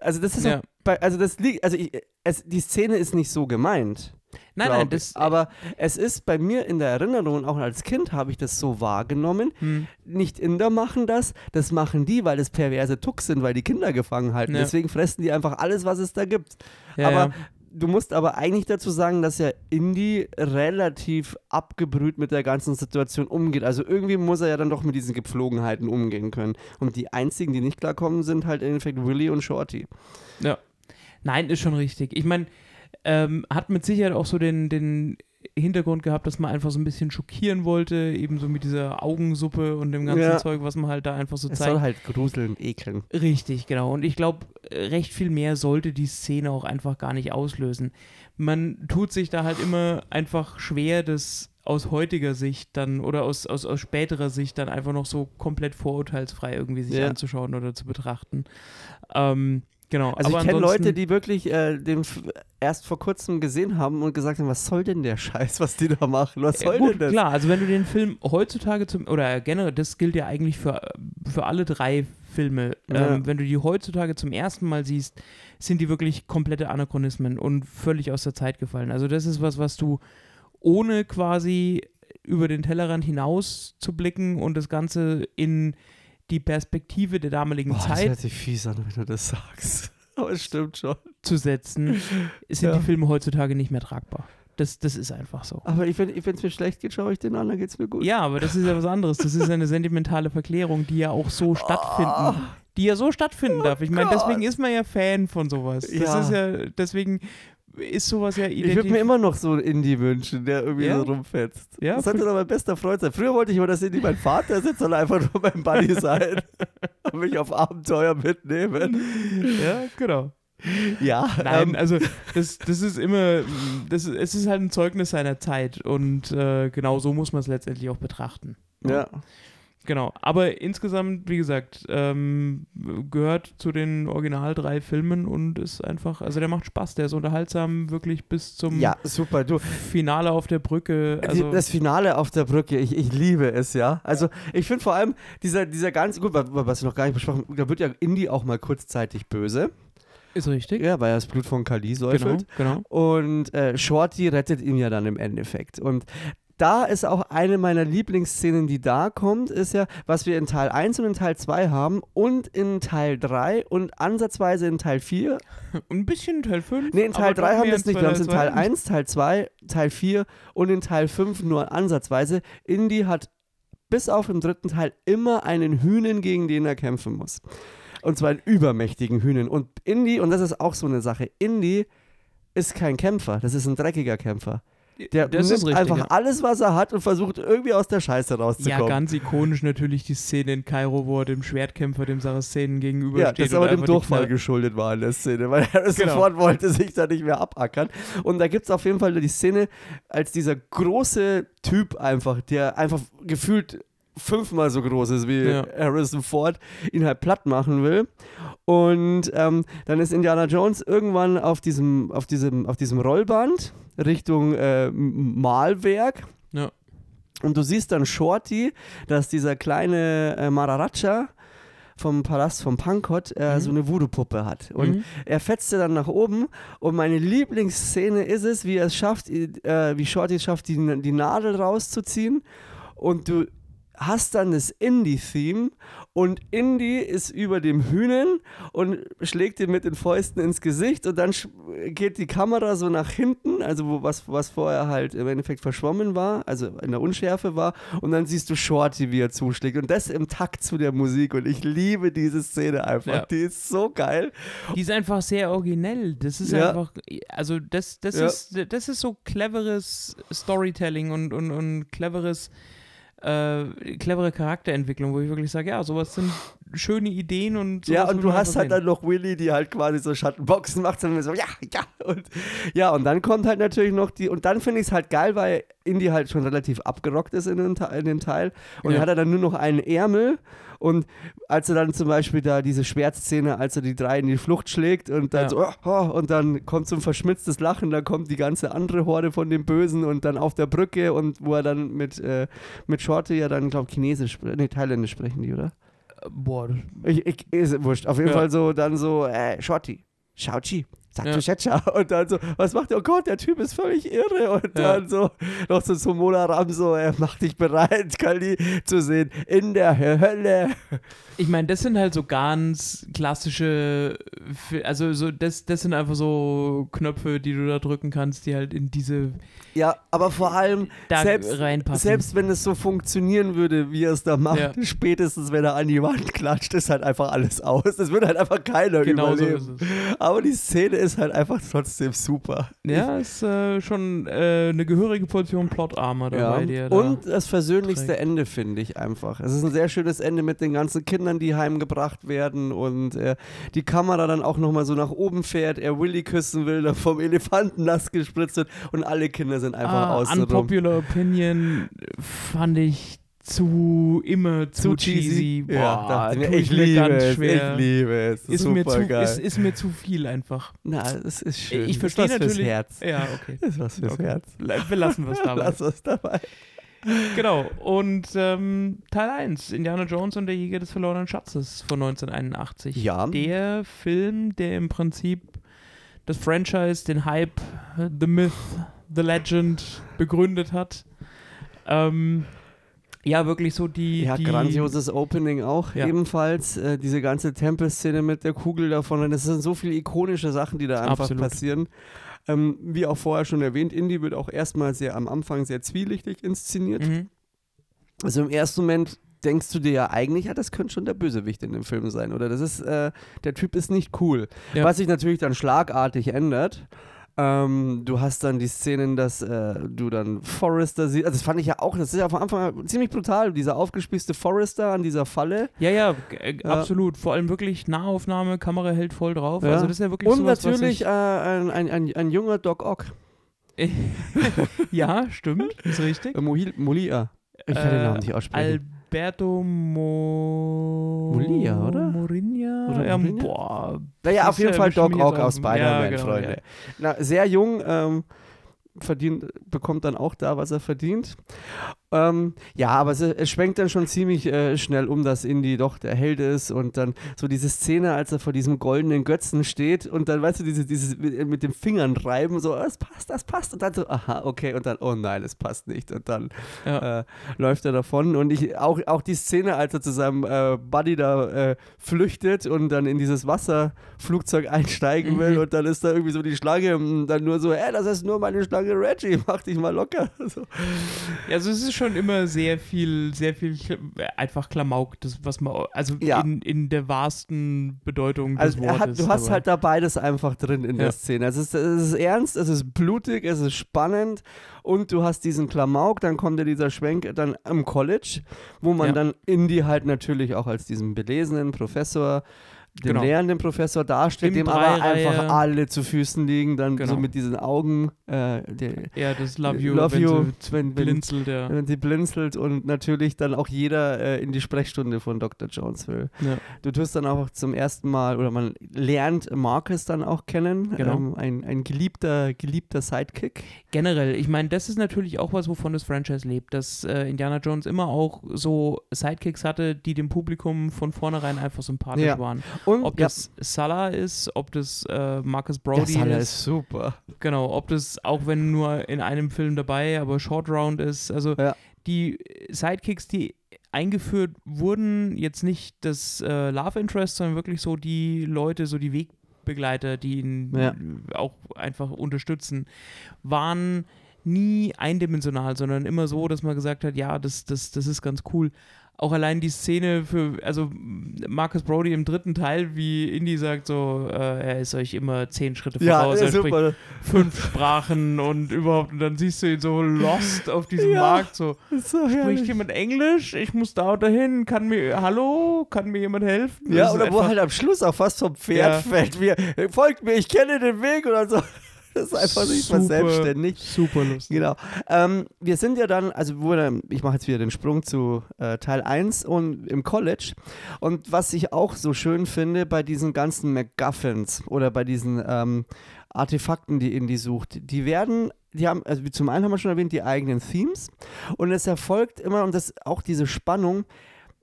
Also das ist Ja. Bei, also das liegt, also ich, es, die Szene ist nicht so gemeint. nein, nein, ich. das. aber es ist bei mir in der Erinnerung, und auch als Kind habe ich das so wahrgenommen. hm, Nicht Inder machen das, das machen die, weil es perverse Tucks sind, weil die Kinder gefangen halten. Ja. Deswegen fressen die einfach alles, was es da gibt. ja, aber ja. du musst aber eigentlich dazu sagen, dass ja Indy relativ abgebrüht mit der ganzen Situation umgeht. Also irgendwie muss er ja dann doch mit diesen Gepflogenheiten umgehen können. Und die einzigen, die nicht klarkommen, sind halt im Endeffekt Willy und Shorty. Nein, ist schon richtig. Ich meine, ähm, hat mit Sicherheit auch so den, den Hintergrund gehabt, dass man einfach so ein bisschen schockieren wollte, eben so mit dieser Augensuppe und dem ganzen Ja. Zeug, was man halt da einfach so Es zeigt. soll halt gruseln, ekeln. Richtig, genau. Und ich glaube, recht viel mehr sollte die Szene auch einfach gar nicht auslösen. Man tut sich da halt immer einfach schwer, das aus heutiger Sicht dann oder aus, aus, aus späterer Sicht dann einfach noch so komplett vorurteilsfrei irgendwie sich Ja. anzuschauen oder zu betrachten. Ähm, genau. Also ich kenne Leute, die wirklich äh, den erst vor kurzem gesehen haben und gesagt haben, was soll denn der Scheiß, was die da machen? Was soll Ja, gut, denn das? klar, also wenn du den Film heutzutage zum, oder generell, das gilt ja eigentlich für, für alle drei Filme, Ja. ähm, wenn du die heutzutage zum ersten Mal siehst, sind die wirklich komplette Anachronismen und völlig aus der Zeit gefallen. Also das ist was, was du ohne quasi über den Tellerrand hinaus zu blicken und das Ganze in die Perspektive der damaligen Boah, das Zeit hört sich fies an, wenn du das sagst. Aber es stimmt schon. zu setzen, sind Ja. die Filme heutzutage nicht mehr tragbar. Das, das ist einfach so. Aber wenn es mir schlecht geht, schaue ich den an, dann geht es mir gut. Ja, aber das ist ja was anderes. Das ist eine sentimentale Verklärung, die ja auch so stattfinden, Ah. die ja so stattfinden darf. Ich meine, deswegen ist man ja Fan von sowas. Das Ja. ist ja, deswegen ist sowas ja Ich würde mir immer noch so einen Indie wünschen, der irgendwie Ja? so rumfetzt. Ja, das sollte doch mein bester Freund sein. Früher wollte ich immer, dass Indie mein Vater ist, jetzt soll er einfach nur mein Buddy sein und mich auf Abenteuer mitnehmen. Ja, genau. Ja, Nein, ähm, also das, das ist immer, das, es ist halt ein Zeugnis seiner Zeit und äh, genau so muss man es letztendlich auch betrachten. ja. Genau, aber insgesamt, wie gesagt, ähm, gehört zu den Original drei Filmen und ist einfach, also der macht Spaß, der ist unterhaltsam wirklich bis zum ja, super. Du, Finale auf der Brücke. Also, die, das Finale auf der Brücke, ich, ich liebe es, ja. Also ich finde vor allem dieser, dieser ganze, gut, wa- was wir noch gar nicht besprochen da wird ja Indie auch mal kurzzeitig böse. ist richtig. Ja, weil er das Blut von Kali genau, säufelt. genau. Und äh, Shorty rettet ihn ja dann im Endeffekt. Und da ist auch eine meiner Lieblingsszenen, die da kommt, ist ja, was wir in Teil 1 und in Teil 2 haben und in Teil 3 und ansatzweise in Teil 4. Und ein bisschen Teil 5. Ne, in Teil 3 haben wir es nicht. Wir haben es in Teil 1. 1, Teil 2, Teil 4 und in Teil 5 nur ansatzweise. Indy hat bis auf im dritten Teil immer einen Hühnen, gegen den er kämpfen muss. Und zwar einen übermächtigen Hühnen. Und Indy, und das ist auch so eine Sache, Indy ist kein Kämpfer, das ist ein dreckiger Kämpfer. Der das nimmt ist richtig, einfach ja. alles, was er hat und versucht irgendwie aus der Scheiße Ja, rauszukommen. ganz ikonisch natürlich die Szene in Kairo, wo er dem Schwertkämpfer, dem Saracenen Ja, gegenübersteht. das ist aber dem Durchfall geschuldet war in der Szene, weil er Genau. sofort wollte sich da nicht mehr abackern. Und da gibt es auf jeden Fall die Szene, als dieser große Typ einfach, der einfach gefühlt fünfmal so groß ist wie Ja. Harrison Ford, ihn halt platt machen will. Und ähm, dann ist Indiana Jones irgendwann auf diesem, auf diesem, auf diesem Rollband Richtung äh, Malwerk. Ja. Und du siehst dann Shorty, dass dieser kleine äh, Mararacha vom Palast von Pankot äh, Mhm. so eine Voodoo-Puppe hat. Und Mhm. er fetzt sie dann nach oben und meine Lieblingsszene ist es, wie er es schafft, äh, wie Shorty es schafft, die, die Nadel rauszuziehen und du hast dann das Indie-Theme und Indy ist über dem Hühnen und schlägt ihm mit den Fäusten ins Gesicht und dann geht die Kamera so nach hinten, also wo was, was vorher halt im Endeffekt verschwommen war, also in der Unschärfe war und dann siehst du Shorty, wie er zuschlägt und das im Takt zu der Musik und ich liebe diese Szene einfach, Ja. die ist so geil. Die ist einfach sehr originell. Das ist Ja. einfach, also das, das, Ja. ist, das ist so cleveres Storytelling und, und, und cleveres, äh, clevere Charakterentwicklung, wo ich wirklich sage, ja, sowas sind schöne Ideen und Ja, und du hast halt dann noch Willy, die halt quasi so Schattenboxen macht und so, ja, ja. Und, ja, und dann kommt halt natürlich noch die, und dann finde ich es halt geil, weil Indy halt schon relativ abgerockt ist in den, in den Teil. Und Ja. dann hat er dann nur noch einen Ärmel. Und als er dann zum Beispiel da diese Schwertszene, als er die drei in die Flucht schlägt und dann Ja. so, oh, oh, und dann kommt so ein verschmitztes Lachen, dann kommt die ganze andere Horde von den Bösen und dann auf der Brücke und wo er dann mit, äh, mit Shorty ja dann, glaube Chinesisch, nee, Thailändisch sprechen die, oder? Äh, Boah, Ich, ich, ist wurscht. Auf jeden Ja. Fall so, dann so, äh, Shorty, Shauchi, sag Ja. du. Und dann so, was macht der? Oh Gott, der Typ ist völlig irre. Und Ja. dann so, noch so zum Mona Ram so, er macht dich bereit, Kali, zu sehen, in der Hölle. Ich meine, das sind halt so ganz klassische, also so das, das sind einfach so Knöpfe, die du da drücken kannst, die halt in diese Ja, aber vor allem, da selbst, reinpassen. selbst wenn es so funktionieren würde, wie er es da macht, Ja. spätestens wenn er an die Wand klatscht, ist halt einfach alles aus. Es wird halt einfach keiner genau so überleben. ist es. Aber die Szene ist halt einfach trotzdem super. Ja, ist äh, schon äh, eine gehörige Portion Plot-Armor dabei, er da Und das versöhnlichste trägt. Ende, finde ich einfach. Es ist ein sehr schönes Ende mit den ganzen Kindern, die heimgebracht werden und äh, die Kamera dann auch nochmal so nach oben fährt, er Willy küssen will, dann vom Elefanten nass gespritzt wird und alle Kinder sind einfach ah, rum. Unpopular Opinion fand ich zu immer zu, cheesy. Boah, Ja, mir, ich mir liebe ganz es, schwer. ich liebe es. ist, super mir zu, geil. ist, ist mir zu viel einfach. Na, es ist schön. Ich Ist verstehe was natürlich. Fürs Herz. Ja, okay. Ist was fürs Okay. Herz. Wir lassen was dabei. Lass was dabei. Genau. Und ähm, Teil 1, Indiana Jones und der Jäger des verlorenen Schatzes von 1981. Ja. Der Film, der im Prinzip das Franchise, den Hype, The Myth, The Legend begründet hat. Ähm, ja, wirklich so die. Ja, die, grandioses Opening auch Ja. ebenfalls. Äh, diese ganze Tempelszene mit der Kugel davon. Und es sind so viele ikonische Sachen, die da einfach Absolut. passieren. Ähm, wie auch vorher schon erwähnt, Indy wird auch erstmal sehr am Anfang sehr zwielichtig inszeniert. Mhm. Also im ersten Moment denkst du dir ja eigentlich, ja, das könnte schon der Bösewicht in dem Film sein. Oder das ist, äh, der Typ ist nicht cool. Ja. Was sich natürlich dann schlagartig ändert. Ähm, du hast dann die Szenen, dass äh, du dann Forrester siehst. Also das fand ich ja auch, das ist ja von Anfang an ziemlich brutal, dieser aufgespießte Forrester an dieser Falle. Ja, ja, äh, absolut. Vor allem wirklich Nahaufnahme, Kamera hält voll drauf. Ja. Also das ist ja wirklich Und sowas, natürlich was äh, ein, ein, ein, ein junger Doc Ock, ich, Ja, stimmt, ist richtig. äh, Molia. Ich kann den Namen nicht aussprechen. Alberto Mo Molia, oder? Morinha? Oder ja, Morinha? boah. naja, auf jeden ja Fall jetzt Ock aus ja, Spider-Man, genau, Freunde. Na, sehr jung, ähm, verdient, bekommt dann auch da, was er verdient. Ähm, ja, aber es, es schwenkt dann schon ziemlich äh, schnell um, dass Indy doch der Held ist und dann so diese Szene, als er vor diesem goldenen Götzen steht und dann, weißt du, diese, dieses mit, mit den Fingern reiben, so, das passt, das passt und dann so, aha, okay, und dann, oh nein, es passt nicht und dann Ja. äh, läuft er davon und ich, auch, auch die Szene, als er zu seinem äh, Buddy da äh, flüchtet und dann in dieses Wasserflugzeug einsteigen will Mhm. und dann ist da irgendwie so die Schlange und dann nur so, ey, das ist nur meine Schlange Reggie, mach dich mal locker. So. Ja, es ist schon immer sehr viel, sehr viel einfach Klamauk, das, was man, also Ja. in, in der wahrsten Bedeutung des Also Wortes. hat, du hast aber- halt da beides einfach drin in der Ja. Szene. Es ist, es ist ernst, es ist blutig, es ist spannend und du hast diesen Klamauk, dann kommt ja dieser Schwenk dann am College, wo man Ja. dann Indy halt natürlich auch als diesen belesenen Professor, den Genau. lehrenden Professor darstellt, Im dem aber einfach alle zu Füßen liegen, dann so Genau. mit diesen Augen, äh, Ja, das Love You, Love wenn you, sie wenn, wenn, blinzelt, ja. wenn sie blinzelt und natürlich dann auch jeder äh, in die Sprechstunde von Dr. Jones will. ja. Du tust dann auch zum ersten Mal, oder man lernt Marcus dann auch kennen, Genau. ähm, ein, ein geliebter, geliebter Sidekick. Generell, ich meine, das ist natürlich auch was, wovon das Franchise lebt, dass äh, Indiana Jones immer auch so Sidekicks hatte, die dem Publikum von vornherein einfach sympathisch Ja. waren. Und Ob das Salah ist, ob das äh, Marcus Brody Salah ist, ist super. genau, ob das, auch wenn nur in einem Film dabei, aber Short Round ist, also Ja. die Sidekicks, die eingeführt wurden, jetzt nicht das äh, Love Interest, sondern wirklich so die Leute, so die Wegbegleiter, die ihn Ja. auch einfach unterstützen, waren nie eindimensional, sondern immer so, dass man gesagt hat, ja, das, das, das ist ganz cool. Auch allein die Szene für, also Marcus Brody im dritten Teil, wie Indy sagt, so, äh, er ist euch immer zehn Schritte voraus, er spricht fünf Sprachen und überhaupt, und dann siehst du ihn so lost auf diesem Ja. Markt, so, So spricht jemand Englisch? Ich muss da und dahin, kann mir, hallo, kann mir jemand helfen? Ja, Das oder wo halt am Schluss auch fast vom Pferd Ja. fällt. Wie, folgt mir, ich kenne den Weg oder so. Das ist einfach nicht Super. selbstständig. Super lustig. Genau. Ähm, wir sind ja dann, also wir- ich mache jetzt wieder den Sprung zu äh, Teil 1 und im College. Und was ich auch so schön finde bei diesen ganzen MacGuffins oder bei diesen ähm, Artefakten, die Indy sucht, die werden, die haben, also zum einen haben wir schon erwähnt, die eigenen Themes. Und es erfolgt immer, und das auch diese Spannung,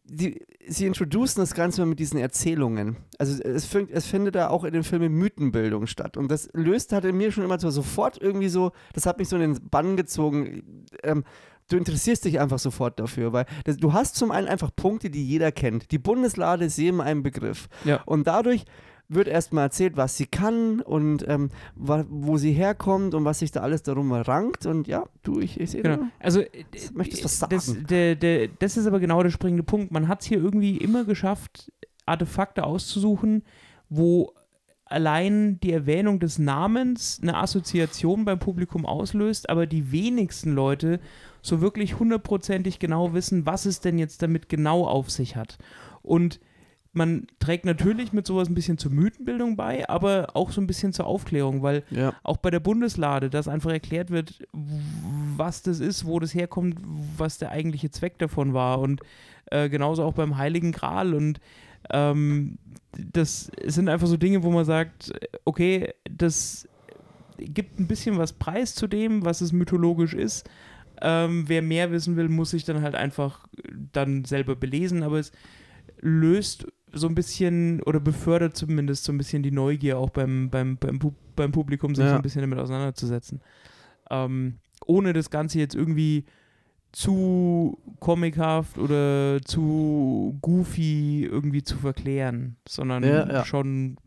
die, sie introducen das Ganze mit diesen Erzählungen. Also es, fängt, es findet da auch in den Filmen Mythenbildung statt. Und das löst halt in mir schon immer so sofort irgendwie so, das hat mich so in den Bann gezogen. Ähm, du interessierst dich einfach sofort dafür, weil das, du hast zum einen einfach Punkte, die jeder kennt. Die Bundeslade ist jedem ein Begriff. Ja. Und dadurch wird erstmal erzählt, was sie kann und ähm, wo sie herkommt und was sich da alles darum rankt. Und ja, du, ich, ich sehe Genau. Also, äh, möchtest was das, sagen? der, der, das ist aber genau der springende Punkt. Man hat es hier irgendwie immer geschafft, Artefakte auszusuchen, wo allein die Erwähnung des Namens eine Assoziation beim Publikum auslöst, aber die wenigsten Leute so wirklich hundertprozentig genau wissen, was es denn jetzt damit genau auf sich hat. Und man trägt natürlich mit sowas ein bisschen zur Mythenbildung bei, aber auch so ein bisschen zur Aufklärung, weil Ja. auch bei der Bundeslade, dass einfach erklärt wird, was das ist, wo das herkommt, was der eigentliche Zweck davon war. Und äh, genauso auch beim Heiligen Gral. Und ähm, das sind einfach so Dinge, wo man sagt, okay, das gibt ein bisschen was preis zu dem, was es mythologisch ist. Ähm, wer mehr wissen will, muss sich dann halt einfach dann selber belesen, aber es löst so ein bisschen oder befördert zumindest so ein bisschen die Neugier auch beim, beim, beim, Pu- beim Publikum, sich Ja. so ein bisschen damit auseinanderzusetzen. Ähm, ohne das Ganze jetzt irgendwie zu comichaft oder zu goofy irgendwie zu verklären, sondern Ja, ja. schon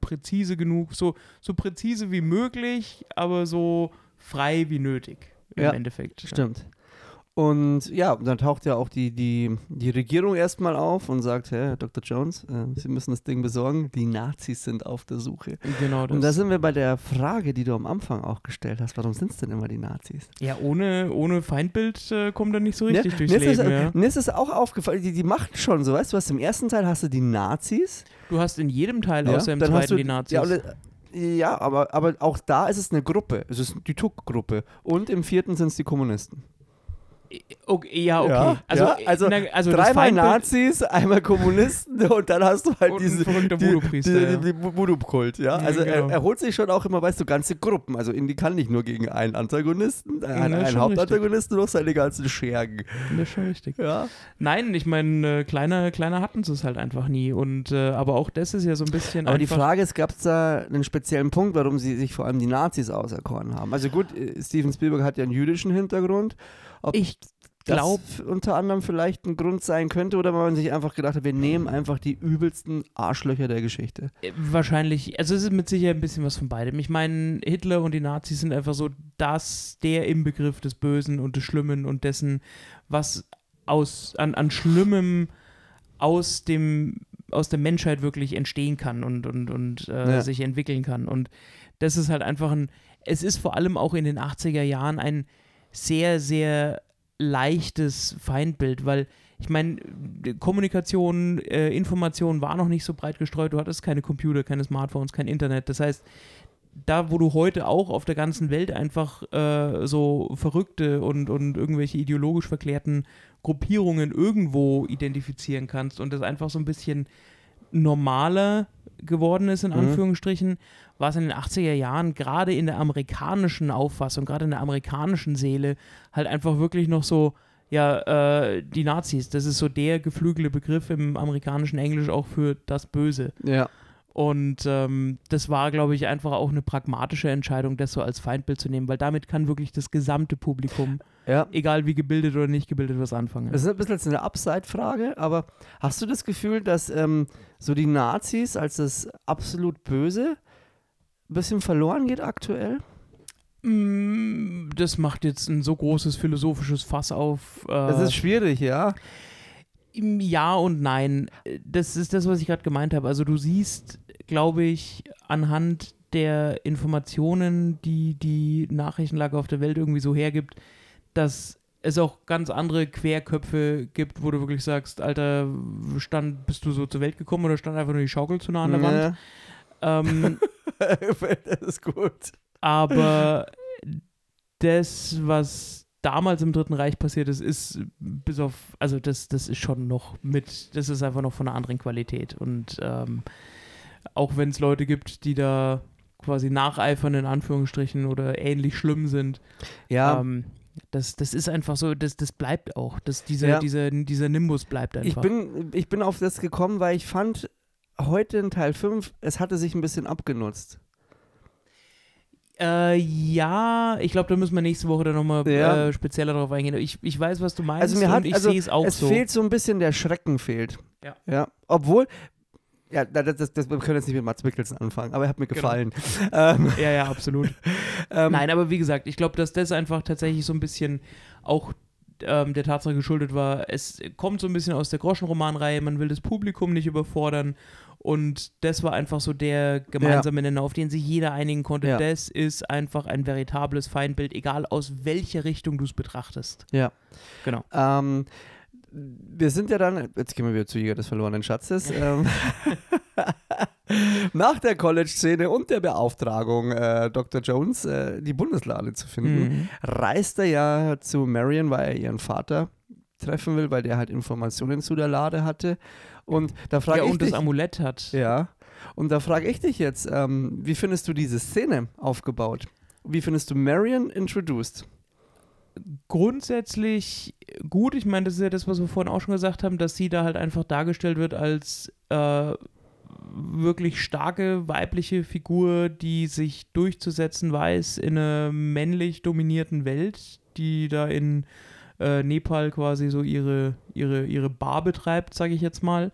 präzise genug, so, so präzise wie möglich, aber so frei wie nötig im Ja, Endeffekt. Stimmt. Und ja, dann taucht ja auch die, die, die Regierung erstmal auf und sagt, Herr Dr. Jones, äh, Sie müssen das Ding besorgen. Die Nazis sind auf der Suche. Genau das. Und da sind wir bei der Frage, die du am Anfang auch gestellt hast. Warum sind es denn immer die Nazis? ja, ohne, ohne Feindbild äh, kommt er nicht so richtig Ja, durchs mir, ist Leben. es, ja. mir ist es auch aufgefallen, die, die machen schon so, weißt du, was im ersten Teil hast du die Nazis. Du hast in jedem Teil ja, außer im dann hast zweiten du, die Nazis. Ja, und, ja aber, aber auch da ist es eine Gruppe. Es ist die Tuck-Gruppe. Und im vierten sind es die Kommunisten. Okay, ja, okay. Ja, also, ja, also na, also Dreimal Nazis, einmal Kommunisten und dann hast du halt Und ein diese verrückter die, Voodoo-Priester, ja. die, die, Voodoo-Kult, ja. Ja, Also genau. er, er holt sich schon auch immer, weißt du, ganze Gruppen. Also Indy kann nicht nur gegen einen Antagonisten, äh, einen, einen Hauptantagonisten, noch seine ganzen Schergen. Das ist schon richtig. Ja. Nein, ich meine, äh, kleiner, kleiner hatten sie es halt einfach nie. Und äh, aber auch das ist ja so ein bisschen Aber die. Frage ist, gab es da einen speziellen Punkt, warum sie sich vor allem die Nazis auserkoren haben? Also gut, äh, Steven Spielberg hat ja einen jüdischen Hintergrund. Ob ich glaube, unter anderem vielleicht ein Grund sein könnte oder weil man sich einfach gedacht hat, wir nehmen einfach die übelsten Arschlöcher der Geschichte. Äh, Wahrscheinlich, also es ist mit Sicherheit ein bisschen was von beidem. Ich meine, Hitler und die Nazis sind einfach so das, der Inbegriff des Bösen und des Schlimmen und dessen, was aus, an, an Schlimmem aus dem, aus der Menschheit wirklich entstehen kann und, und, und äh, Ja. sich entwickeln kann. Und das ist halt einfach ein, es ist vor allem auch in den 80er Jahren ein sehr, sehr leichtes Feindbild, weil ich meine, Kommunikation, äh, Information war noch nicht so breit gestreut. Du hattest keine Computer, keine Smartphones, kein Internet. Das heißt, da, wo du heute auch auf der ganzen Welt einfach äh, so verrückte und, und irgendwelche ideologisch verklärten Gruppierungen irgendwo identifizieren kannst und das einfach so ein bisschen normaler geworden ist, in Mhm. Anführungsstrichen, war es in den 80er Jahren gerade in der amerikanischen Auffassung, gerade in der amerikanischen Seele, halt einfach wirklich noch so, ja, äh, die Nazis, das ist so der geflügelte Begriff im amerikanischen Englisch auch für das Böse. Ja. Und ähm, das war, glaube ich, einfach auch eine pragmatische Entscheidung, das so als Feindbild zu nehmen, weil damit kann wirklich das gesamte Publikum, Ja. egal wie gebildet oder nicht gebildet, was anfangen. Das ist ein bisschen jetzt eine Upside-Frage, aber hast du das Gefühl, dass ähm, so die Nazis als das absolut Böse ein bisschen verloren geht aktuell? Mm, Das macht jetzt ein so großes philosophisches Fass auf. Äh, Das ist schwierig, ja. Ja und Nein. Das ist das, was ich gerade gemeint habe. Also du siehst, glaube ich, anhand der Informationen, die die Nachrichtenlage auf der Welt irgendwie so hergibt, dass es auch ganz andere Querköpfe gibt, wo du wirklich sagst, Alter, stand, bist du so zur Welt gekommen oder stand einfach nur die Schaukel zu nah an der Wand? Ähm, das ist gut. aber das, was damals im Dritten Reich passiert ist, ist bis auf, also das, das ist schon noch mit, das ist einfach noch von einer anderen Qualität. Und ähm, auch wenn es Leute gibt, die da quasi nacheifern, in Anführungsstrichen, oder ähnlich schlimm sind, Ja, ähm, das, das ist einfach so, das, das bleibt auch. Das, dieser, Ja. dieser, dieser Nimbus bleibt einfach. ich bin, ich bin auf das gekommen, weil ich fand, heute in Teil 5, es hatte sich ein bisschen abgenutzt. Äh, ja, ich glaube, da müssen wir nächste Woche dann nochmal Ja. äh, spezieller darauf eingehen. Ich, ich weiß, was du meinst Also mir hat- und ich also sehe es auch es so. fehlt so ein bisschen, der Schrecken fehlt. Ja. Ja, obwohl, ja, das, das, das, wir können jetzt nicht mit Mats Mikkelsen anfangen, aber er hat mir Genau. gefallen. ähm, Ja, ja, absolut. ähm, Nein, aber wie gesagt, ich glaube, dass das einfach tatsächlich so ein bisschen auch ähm, der Tatsache geschuldet war. Es kommt so ein bisschen aus der Groschenromanreihe, man will das Publikum nicht überfordern. Und das war einfach so der gemeinsame Nenner, auf den sich jeder einigen konnte. Ja. Das ist einfach ein veritables Feindbild, egal aus welcher Richtung du es betrachtest. Ja. Genau. Ähm, wir sind ja dann, jetzt gehen wir wieder zu Jäger des verlorenen Schatzes. ähm, nach der College-Szene und der Beauftragung, äh, Dr. Jones äh, die Bundeslade zu finden, Mhm. reist er ja zu Marion, weil er ihren Vater treffen will, weil der halt Informationen zu der Lade hatte. Und da frage Ja, ich und dich, das Amulett hat. ja, und da frage ich dich jetzt, ähm, wie findest du diese Szene aufgebaut? Wie findest du Marion introduced? Grundsätzlich gut. Ich meine, das ist ja das, was wir vorhin auch schon gesagt haben, dass sie da halt einfach dargestellt wird als äh, wirklich starke weibliche Figur, die sich durchzusetzen weiß in einer männlich dominierten Welt, die da in äh, Nepal quasi so ihre, ihre, ihre Bar betreibt, sage ich jetzt mal.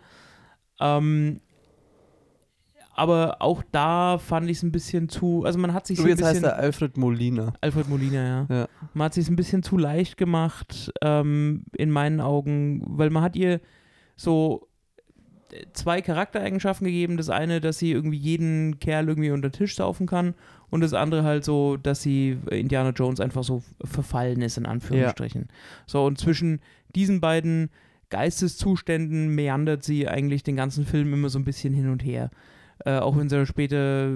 Ähm, aber auch da fand ich es ein bisschen zu, also man hat sich so ein Jetzt bisschen... heißt er Alfred Molina. Alfred Molina, ja. Ja. Man hat sich ein bisschen zu leicht gemacht, ähm, in meinen Augen, weil man hat ihr so äh, zwei Charaktereigenschaften gegeben. Das eine, dass sie irgendwie jeden Kerl irgendwie unter den Tisch saufen kann und das andere halt so, dass sie Indiana Jones einfach so verfallen ist, in Anführungsstrichen. So, und zwischen diesen beiden Geisteszuständen meandert sie eigentlich den ganzen Film immer so ein bisschen hin und her. Äh, auch wenn sie später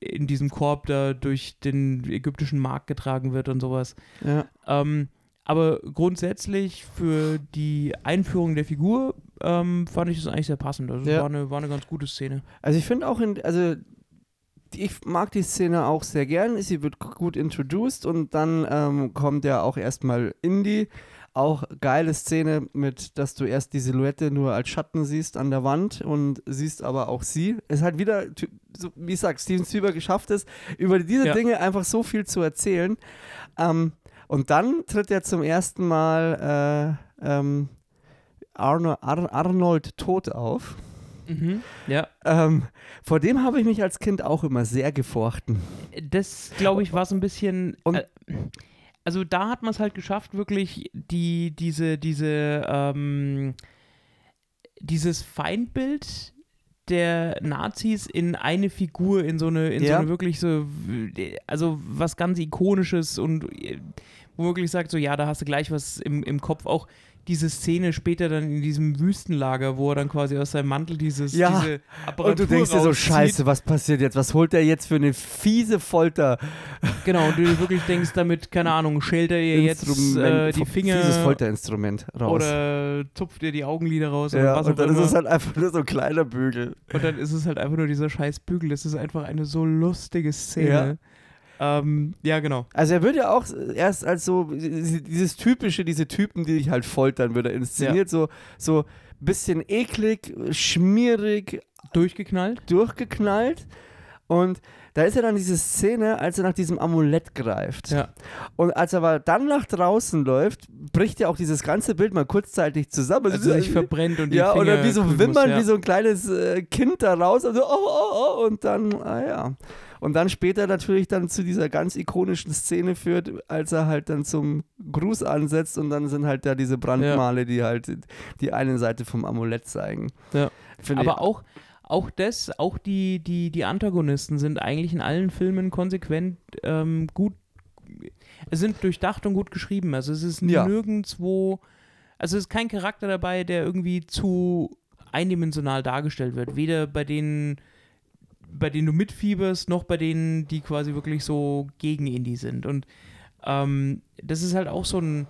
in diesem Korb da durch den ägyptischen Markt getragen wird und sowas. Ja. Ähm, aber grundsätzlich für die Einführung der Figur ähm, fand ich das eigentlich sehr passend. Also es Ja. war, eine, war eine ganz gute Szene. Also ich finde auch in, also ich mag die Szene auch sehr gern. Sie wird gut introduced und dann ähm, kommt ja auch erstmal Indy. Auch geile Szene mit, dass du erst die Silhouette nur als Schatten siehst an der Wand und siehst aber auch sie. Es hat wieder, so, wie ich sag, Steven Spielberg geschafft es, über diese Ja. Dinge einfach so viel zu erzählen. Ähm, und dann tritt er zum ersten Mal äh, ähm, Arno, Ar Arnold Tod auf. Ja, Ähm, vor dem habe ich mich als Kind auch immer sehr gefochten. das glaube ich war so ein bisschen. Und- äh, also da hat man es halt geschafft, wirklich die, diese, diese, ähm, dieses Feindbild der Nazis in eine Figur, in so eine, in so Ja. eine wirklich so, also was ganz Ikonisches und äh, wo wirklich sagt, so ja, da hast du gleich was im, im Kopf. Auch diese Szene später dann in diesem Wüstenlager, wo er dann quasi aus seinem Mantel dieses, Ja. diese Apparatur Und du denkst dir so, scheiße, was passiert jetzt? Was holt er jetzt für eine fiese Folter? Genau, und du wirklich denkst damit, keine Ahnung, schält er ihr jetzt äh, die Finger Fieses Folterinstrument raus. oder zupft ihr die Augenlider raus ja, was und auch dann immer. ist es halt einfach nur so ein kleiner Bügel. und dann ist es halt einfach nur dieser scheiß Bügel. Das ist einfach eine so lustige Szene. Ja, ähm, ja genau. Also er wird ja auch erst als so dieses typische, diese Typen, die dich halt foltern, wird er inszeniert, so so bisschen eklig, schmierig, Durchgeknallt? durchgeknallt. Und da ist ja dann diese Szene, als er nach diesem Amulett greift. Ja. Und als er aber dann nach draußen läuft, bricht ja auch dieses ganze Bild mal kurzzeitig zusammen. Also sich verbrennt und die ja, Finger oder wie so Wimmern, muss, ja. wie so ein kleines äh, Kind da raus. Und, so, oh, oh, oh, und dann, ah ja. Und dann später natürlich dann zu dieser ganz ikonischen Szene führt, als er halt dann zum Gruß ansetzt und dann sind halt da diese Brandmale, die halt die eine Seite vom Amulett zeigen. Ja. Finde ich- Aber auch, auch das, auch die, die, die Antagonisten sind eigentlich in allen Filmen konsequent ähm, gut, es sind durchdacht und gut geschrieben. Also es ist Ja. nirgendwo, also es ist kein Charakter dabei, der irgendwie zu eindimensional dargestellt wird. Weder bei denen, bei denen du mitfieberst, noch bei denen, die quasi wirklich so gegen Indie sind. Und ähm, das ist halt auch so ein,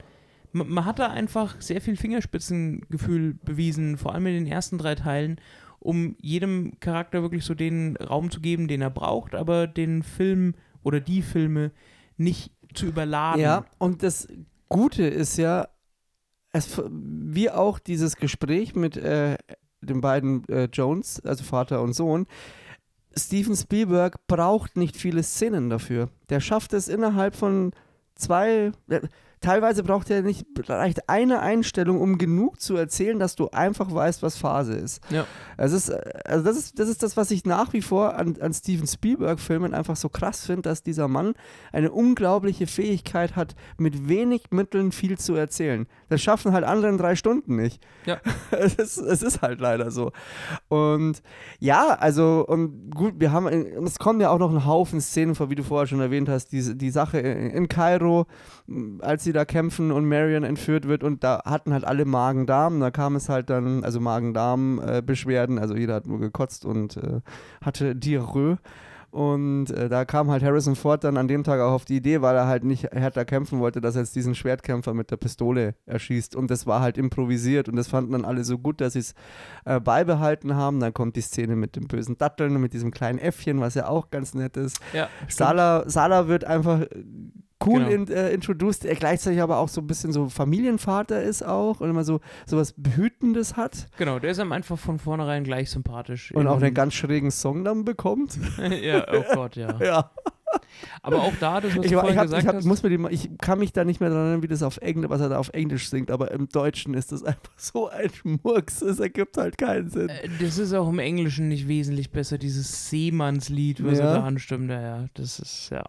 man, man hat da einfach sehr viel Fingerspitzengefühl bewiesen, vor allem in den ersten drei Teilen, um jedem Charakter wirklich so den Raum zu geben, den er braucht, aber den Film oder die Filme nicht zu überladen. Ja, und das Gute ist ja, es, wie auch dieses Gespräch mit äh, den beiden äh, Jones, also Vater und Sohn, Steven Spielberg braucht nicht viele Szenen dafür. Der schafft es innerhalb von zwei, äh, teilweise braucht er nicht, reicht eine Einstellung, um genug zu erzählen, dass du einfach weißt, was Phase ist. Ja. Es ist, äh, also das ist, das ist das, was ich nach wie vor an, an Steven Spielberg-Filmen einfach so krass finde, dass dieser Mann eine unglaubliche Fähigkeit hat, mit wenig Mitteln viel zu erzählen. Das schaffen halt andere in drei Stunden nicht. Ja. es, ist, es ist halt leider so. Und ja, also, und gut, wir haben, und es kommen ja auch noch ein Haufen Szenen vor, wie du vorher schon erwähnt hast, diese, die Sache in, in Kairo, als sie da kämpfen und Marion entführt wird und da hatten halt alle Magen-Darm, da kam es halt dann, also Magen-Darm-Beschwerden, also jeder hat nur gekotzt und äh, hatte Diarrhoe. Und äh, da kam halt Harrison Ford dann an dem Tag auch auf die Idee, weil er halt nicht härter kämpfen wollte, dass er jetzt diesen Schwertkämpfer mit der Pistole erschießt. Und das war halt improvisiert und das fanden dann alle so gut, dass sie es äh, beibehalten haben. Dann kommt die Szene mit dem bösen Datteln und mit diesem kleinen Äffchen, was ja auch ganz nett ist. ja Sala, Sala wird einfach äh, cool Genau. in, äh, introduced, er gleichzeitig aber auch so ein bisschen so Familienvater ist auch und immer so, so was Behütendes hat Genau, der ist einem einfach von vornherein gleich sympathisch. und auch In- einen ganz schrägen Song dann bekommt. ja, oh Gott, ja. ja. Aber auch da, das, was Ich, du vorhin ich, hab, gesagt ich, hab, hast. muss mir die, ich kann mich da nicht mehr daran erinnern, wie das auf Englisch, was er da auf Englisch singt, aber im Deutschen ist das einfach so ein Schmurks, es ergibt halt keinen Sinn. Äh, Das ist auch im Englischen nicht wesentlich besser, dieses Seemannslied, was Ja. er da anstimmt. Ja, ja, das ist, ja.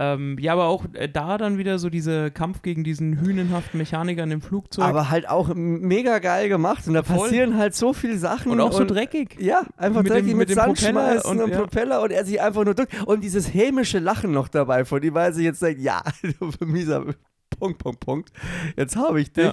Ähm, ja, aber auch äh, da dann wieder so dieser Kampf gegen diesen hühnenhaften Mechaniker in dem Flugzeug. Aber halt auch mega geil gemacht und da Voll. passieren halt so viele Sachen. und auch so dreckig. Ja, einfach Mit dem- dreckig mit, mit dem Sand Propeller und, und- ja. Propeller und er sich einfach nur drückt. Und dieses hämische Lachen noch dabei von ihm, weil sie jetzt sagt, ja, du mieser Punkt, Punkt, Punkt. Jetzt habe ich dich. Ja.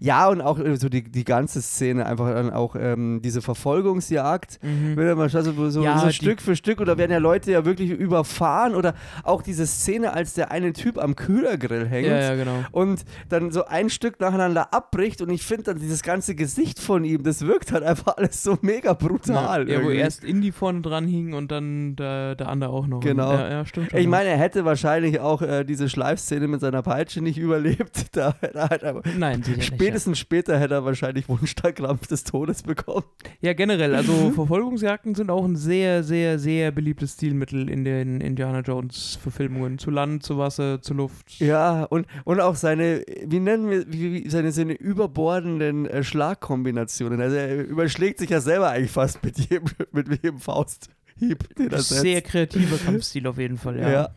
Ja. und auch äh, so die, die ganze Szene, einfach dann auch ähm, diese Verfolgungsjagd. Mhm. Wenn man so, so, Ja, so Stück für Stück oder werden ja Leute ja wirklich überfahren oder auch diese Szene, als der eine Typ am Kühlergrill hängt Ja, ja, genau. und dann so ein Stück nacheinander abbricht und ich finde dann dieses ganze Gesicht von ihm, das wirkt halt einfach alles so mega brutal. Ja, wo erst Indy vorne dran hing und dann der, der andere auch noch. Genau. Ja, ja stimmt. Ich meine, er hätte wahrscheinlich auch äh, diese Schleifszene mit seiner Peitsche nicht überlebt. Da hätte er halt Nein, sicher nicht. spätestens später hätte er wahrscheinlich Wunschkrampf des Todes bekommen. Ja. ja, generell, also Verfolgungsjagden sind auch ein sehr, sehr, sehr beliebtes Stilmittel in den Indiana Jones-Verfilmungen. Zu Land, zu Wasser, zu Luft. Ja, und, und auch seine, wie nennen wir, wie, wie, seine, seine überbordenden äh, Schlagkombinationen. Also er überschlägt sich ja selber eigentlich fast mit jedem, mit jedem Fausthieb, den er setzt. Sehr kreativer Kampfstil auf jeden Fall, ja. Ja.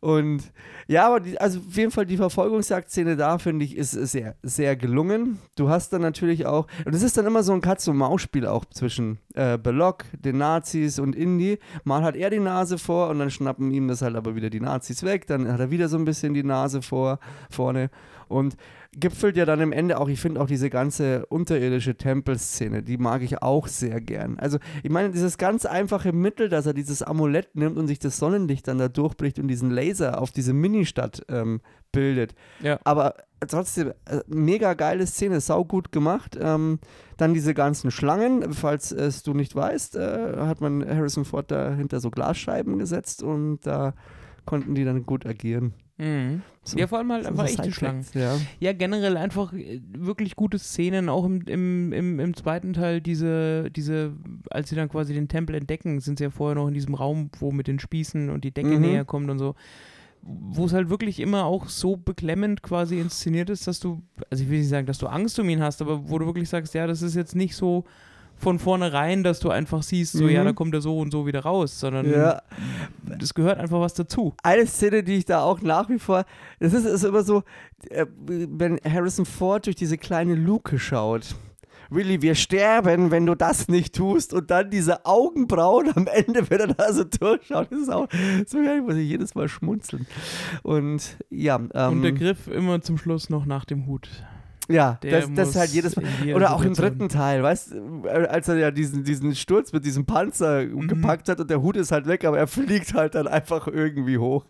Und ja, aber die, also auf jeden Fall die Verfolgungsjagdszene da, finde ich, ist sehr, sehr gelungen. Du hast dann natürlich auch, und es ist dann immer so ein Katz-und-Maus-Spiel auch zwischen äh, Belloc, den Nazis und Indy. Mal hat er die Nase vor und dann schnappen ihm das halt aber wieder die Nazis weg. Dann hat er wieder so ein bisschen die Nase vor, vorne. Und gipfelt ja dann im Ende auch, ich finde auch diese ganze unterirdische Tempelszene, die mag ich auch sehr gern. Also, ich meine, dieses ganz einfache Mittel, dass er dieses Amulett nimmt und sich das Sonnenlicht dann da durchbricht und diesen Laser auf diese Ministadt ähm, bildet. Ja. Aber trotzdem, äh, mega geile Szene, sau gut gemacht. Ähm, dann diese ganzen Schlangen, falls es du nicht weißt, äh, hat man Harrison Ford dahinter so Glasscheiben gesetzt und da konnten die dann gut agieren. Mhm. So- Ja, vor allem halt so einfach echte Schlangen. Ja. Ja, generell einfach äh, wirklich gute Szenen, auch im, im, im, im zweiten Teil, diese, diese, als sie dann quasi den Tempel entdecken, sind sie ja vorher noch in diesem Raum, wo mit den Spießen und die Decke Mhm. näher kommt und so. Wo es halt wirklich immer auch so beklemmend quasi inszeniert ist, dass du, also ich will nicht sagen, dass du Angst um ihn hast, aber wo du wirklich sagst, ja, das ist jetzt nicht so von vornherein, dass du einfach siehst, so, Mhm. ja, da kommt er so und so wieder raus, sondern ja. es gehört einfach was dazu. Eine Szene, die ich da auch nach wie vor, das ist, ist immer so, äh, wenn Harrison Ford durch diese kleine Luke schaut. Willy, wir sterben, wenn du das nicht tust. Und dann diese Augenbrauen am Ende, wenn er da so durchschaut. Das ist auch so geil, muss ich jedes Mal schmunzeln. Und ja, ähm, und der Griff immer zum Schluss noch nach dem Hut. Ja, Der das, das ist halt jedes Mal. Oder auch im dritten Teil, weißt du, als er ja diesen, diesen Sturz mit diesem Panzer Mhm. gepackt hat und der Hut ist halt weg, aber er fliegt halt dann einfach irgendwie hoch.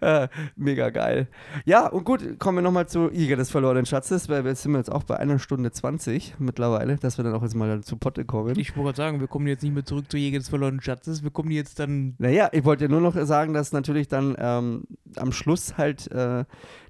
Äh, mega geil. Ja, und gut, kommen wir nochmal zu Jäger des verlorenen Schatzes, weil wir sind jetzt auch bei einer Stunde 20 mittlerweile, dass wir dann auch jetzt mal zu Potte kommen. Ich wollte gerade sagen, wir kommen jetzt nicht mehr zurück zu Jäger des verlorenen Schatzes, wir kommen jetzt dann. Naja, ich wollte nur noch sagen, dass natürlich dann ähm, am Schluss halt äh,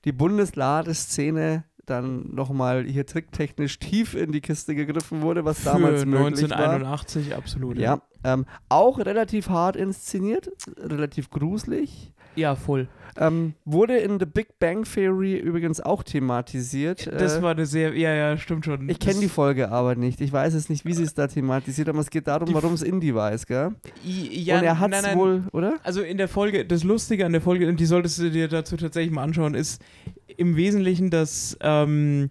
die Bundesladeszene dann nochmal hier tricktechnisch tief in die Kiste gegriffen wurde, was damals für möglich war. 1981 absolut. Ja, ähm, auch relativ hart inszeniert, relativ gruselig. ja, voll. Ähm, wurde in The Big Bang Theory übrigens auch thematisiert. Das äh, war eine sehr. Ja, ja, stimmt schon. ich kenne Das- die Folge aber nicht. Ich weiß es nicht, wie sie es da thematisiert, aber es geht darum, warum es Indie weiß, gell? Ja, Und er hat es wohl, oder? Also in der Folge, das Lustige an der Folge, und die solltest du dir dazu tatsächlich mal anschauen, ist im Wesentlichen, dass, ähm,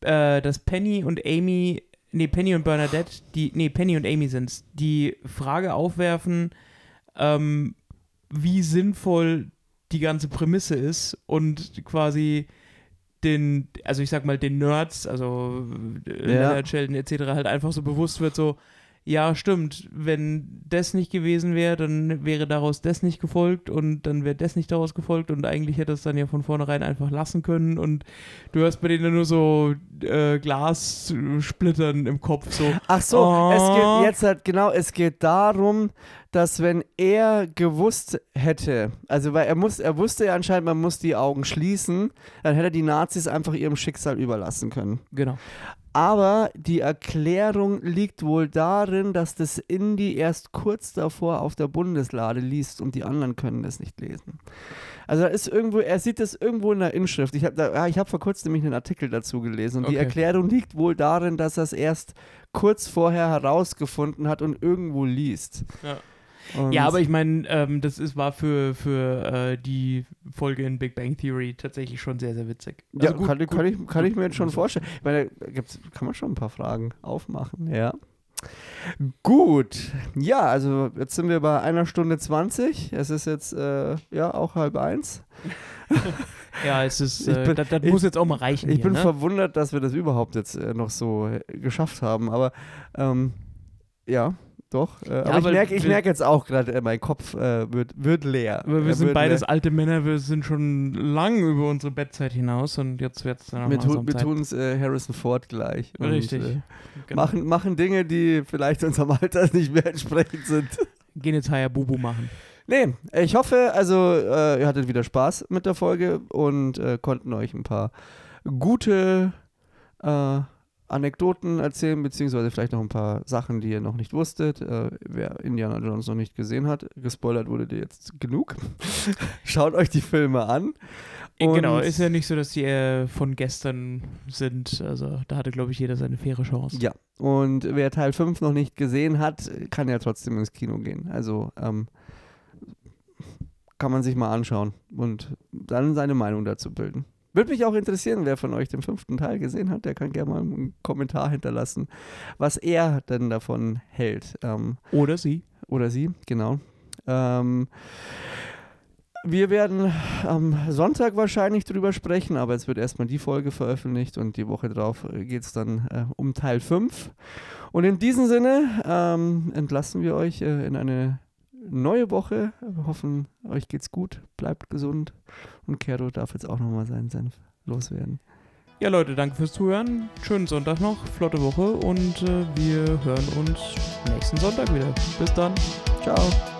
äh, dass Penny und Amy, nee, Penny und Bernadette, die, nee, Penny und Amy sind's, die Frage aufwerfen, ähm, wie sinnvoll die ganze Prämisse ist und quasi den, also ich sag mal, den Nerds, also äh, Ja. Sheldon etc. halt einfach so bewusst wird, so, ja, stimmt, wenn das nicht gewesen wäre, dann wäre daraus das nicht gefolgt und dann wäre das nicht daraus gefolgt und eigentlich hätte es dann ja von vornherein einfach lassen können und du hörst bei denen nur so äh, Glassplittern im Kopf, so, Ach so, Oh. es geht jetzt halt genau, es geht darum, dass wenn er gewusst hätte, also weil er muss, er wusste ja anscheinend, man muss die Augen schließen, dann hätte er die Nazis einfach ihrem Schicksal überlassen können. genau. Aber die Erklärung liegt wohl darin, dass das Indie erst kurz davor auf der Bundeslade liest und die anderen können das nicht lesen. Also da ist irgendwo, er sieht das irgendwo in der Inschrift. Ich habe ja, ich hab vor kurzem nämlich einen Artikel dazu gelesen und die Okay. Erklärung liegt wohl darin, dass er es erst kurz vorher herausgefunden hat und irgendwo liest. Ja. Und Ja, aber ich meine, ähm, das ist, war für, für äh, die Folge in Big Bang Theory tatsächlich schon sehr, sehr witzig. ja, Also gut, kann, ich- kann, ich, kann ich mir jetzt schon vorstellen. Ich meine, da gibt's, kann man schon ein paar Fragen aufmachen, ja. Gut, ja, also jetzt sind wir bei einer Stunde 20. Es ist jetzt äh, ja auch halb eins. Ja, es ist, äh, bin- das, das ich- muss jetzt auch mal reichen Ich hier, bin ne? verwundert, dass wir das überhaupt jetzt äh, noch so äh, geschafft haben, aber ähm, ja, doch. Äh, aber ich aber merke ich merk jetzt auch gerade, äh, mein Kopf äh, wird, wird leer. Aber wir sind beides leer. alte Männer, wir sind schon lang über unsere Bettzeit hinaus und jetzt wird es dann auch Wir, tun, wir tun es äh, Harrison Ford gleich. Und, Richtig. Äh, Genau. machen, machen Dinge, die vielleicht unserem Alter nicht mehr entsprechend sind. Gehen jetzt Hayabubu machen. Nee, ich hoffe, also äh, ihr hattet wieder Spaß mit der Folge und konnten euch ein paar gute Anekdoten erzählen, beziehungsweise vielleicht noch ein paar Sachen, die ihr noch nicht wusstet. Äh, wer Indiana Jones noch nicht gesehen hat, gespoilert wurde dir jetzt genug. Schaut euch die Filme an. Und- genau, ist ja nicht so, dass die äh, von gestern sind. Also da hatte, glaube ich, jeder seine faire Chance. Ja, und wer Teil 5 noch nicht gesehen hat, kann ja trotzdem ins Kino gehen. Also ähm, kann man sich mal anschauen und dann seine Meinung dazu bilden. Würde mich auch interessieren, wer von euch den fünften Teil gesehen hat. Der kann gerne mal einen Kommentar hinterlassen, was er denn davon hält. Ähm, Oder sie. oder sie, genau. Ähm, wir werden am Sonntag wahrscheinlich drüber sprechen, aber es wird erstmal die Folge veröffentlicht und die Woche drauf geht es dann äh, um Teil 5. Und in diesem Sinne ähm, entlassen wir euch äh, in eine neue Woche. Wir hoffen, euch geht's gut, bleibt gesund und Kero darf jetzt auch nochmal seinen Senf loswerden. Ja, Leute, danke fürs Zuhören. Schönen Sonntag noch, flotte Woche und äh, wir hören uns nächsten Sonntag wieder. Bis dann. Ciao.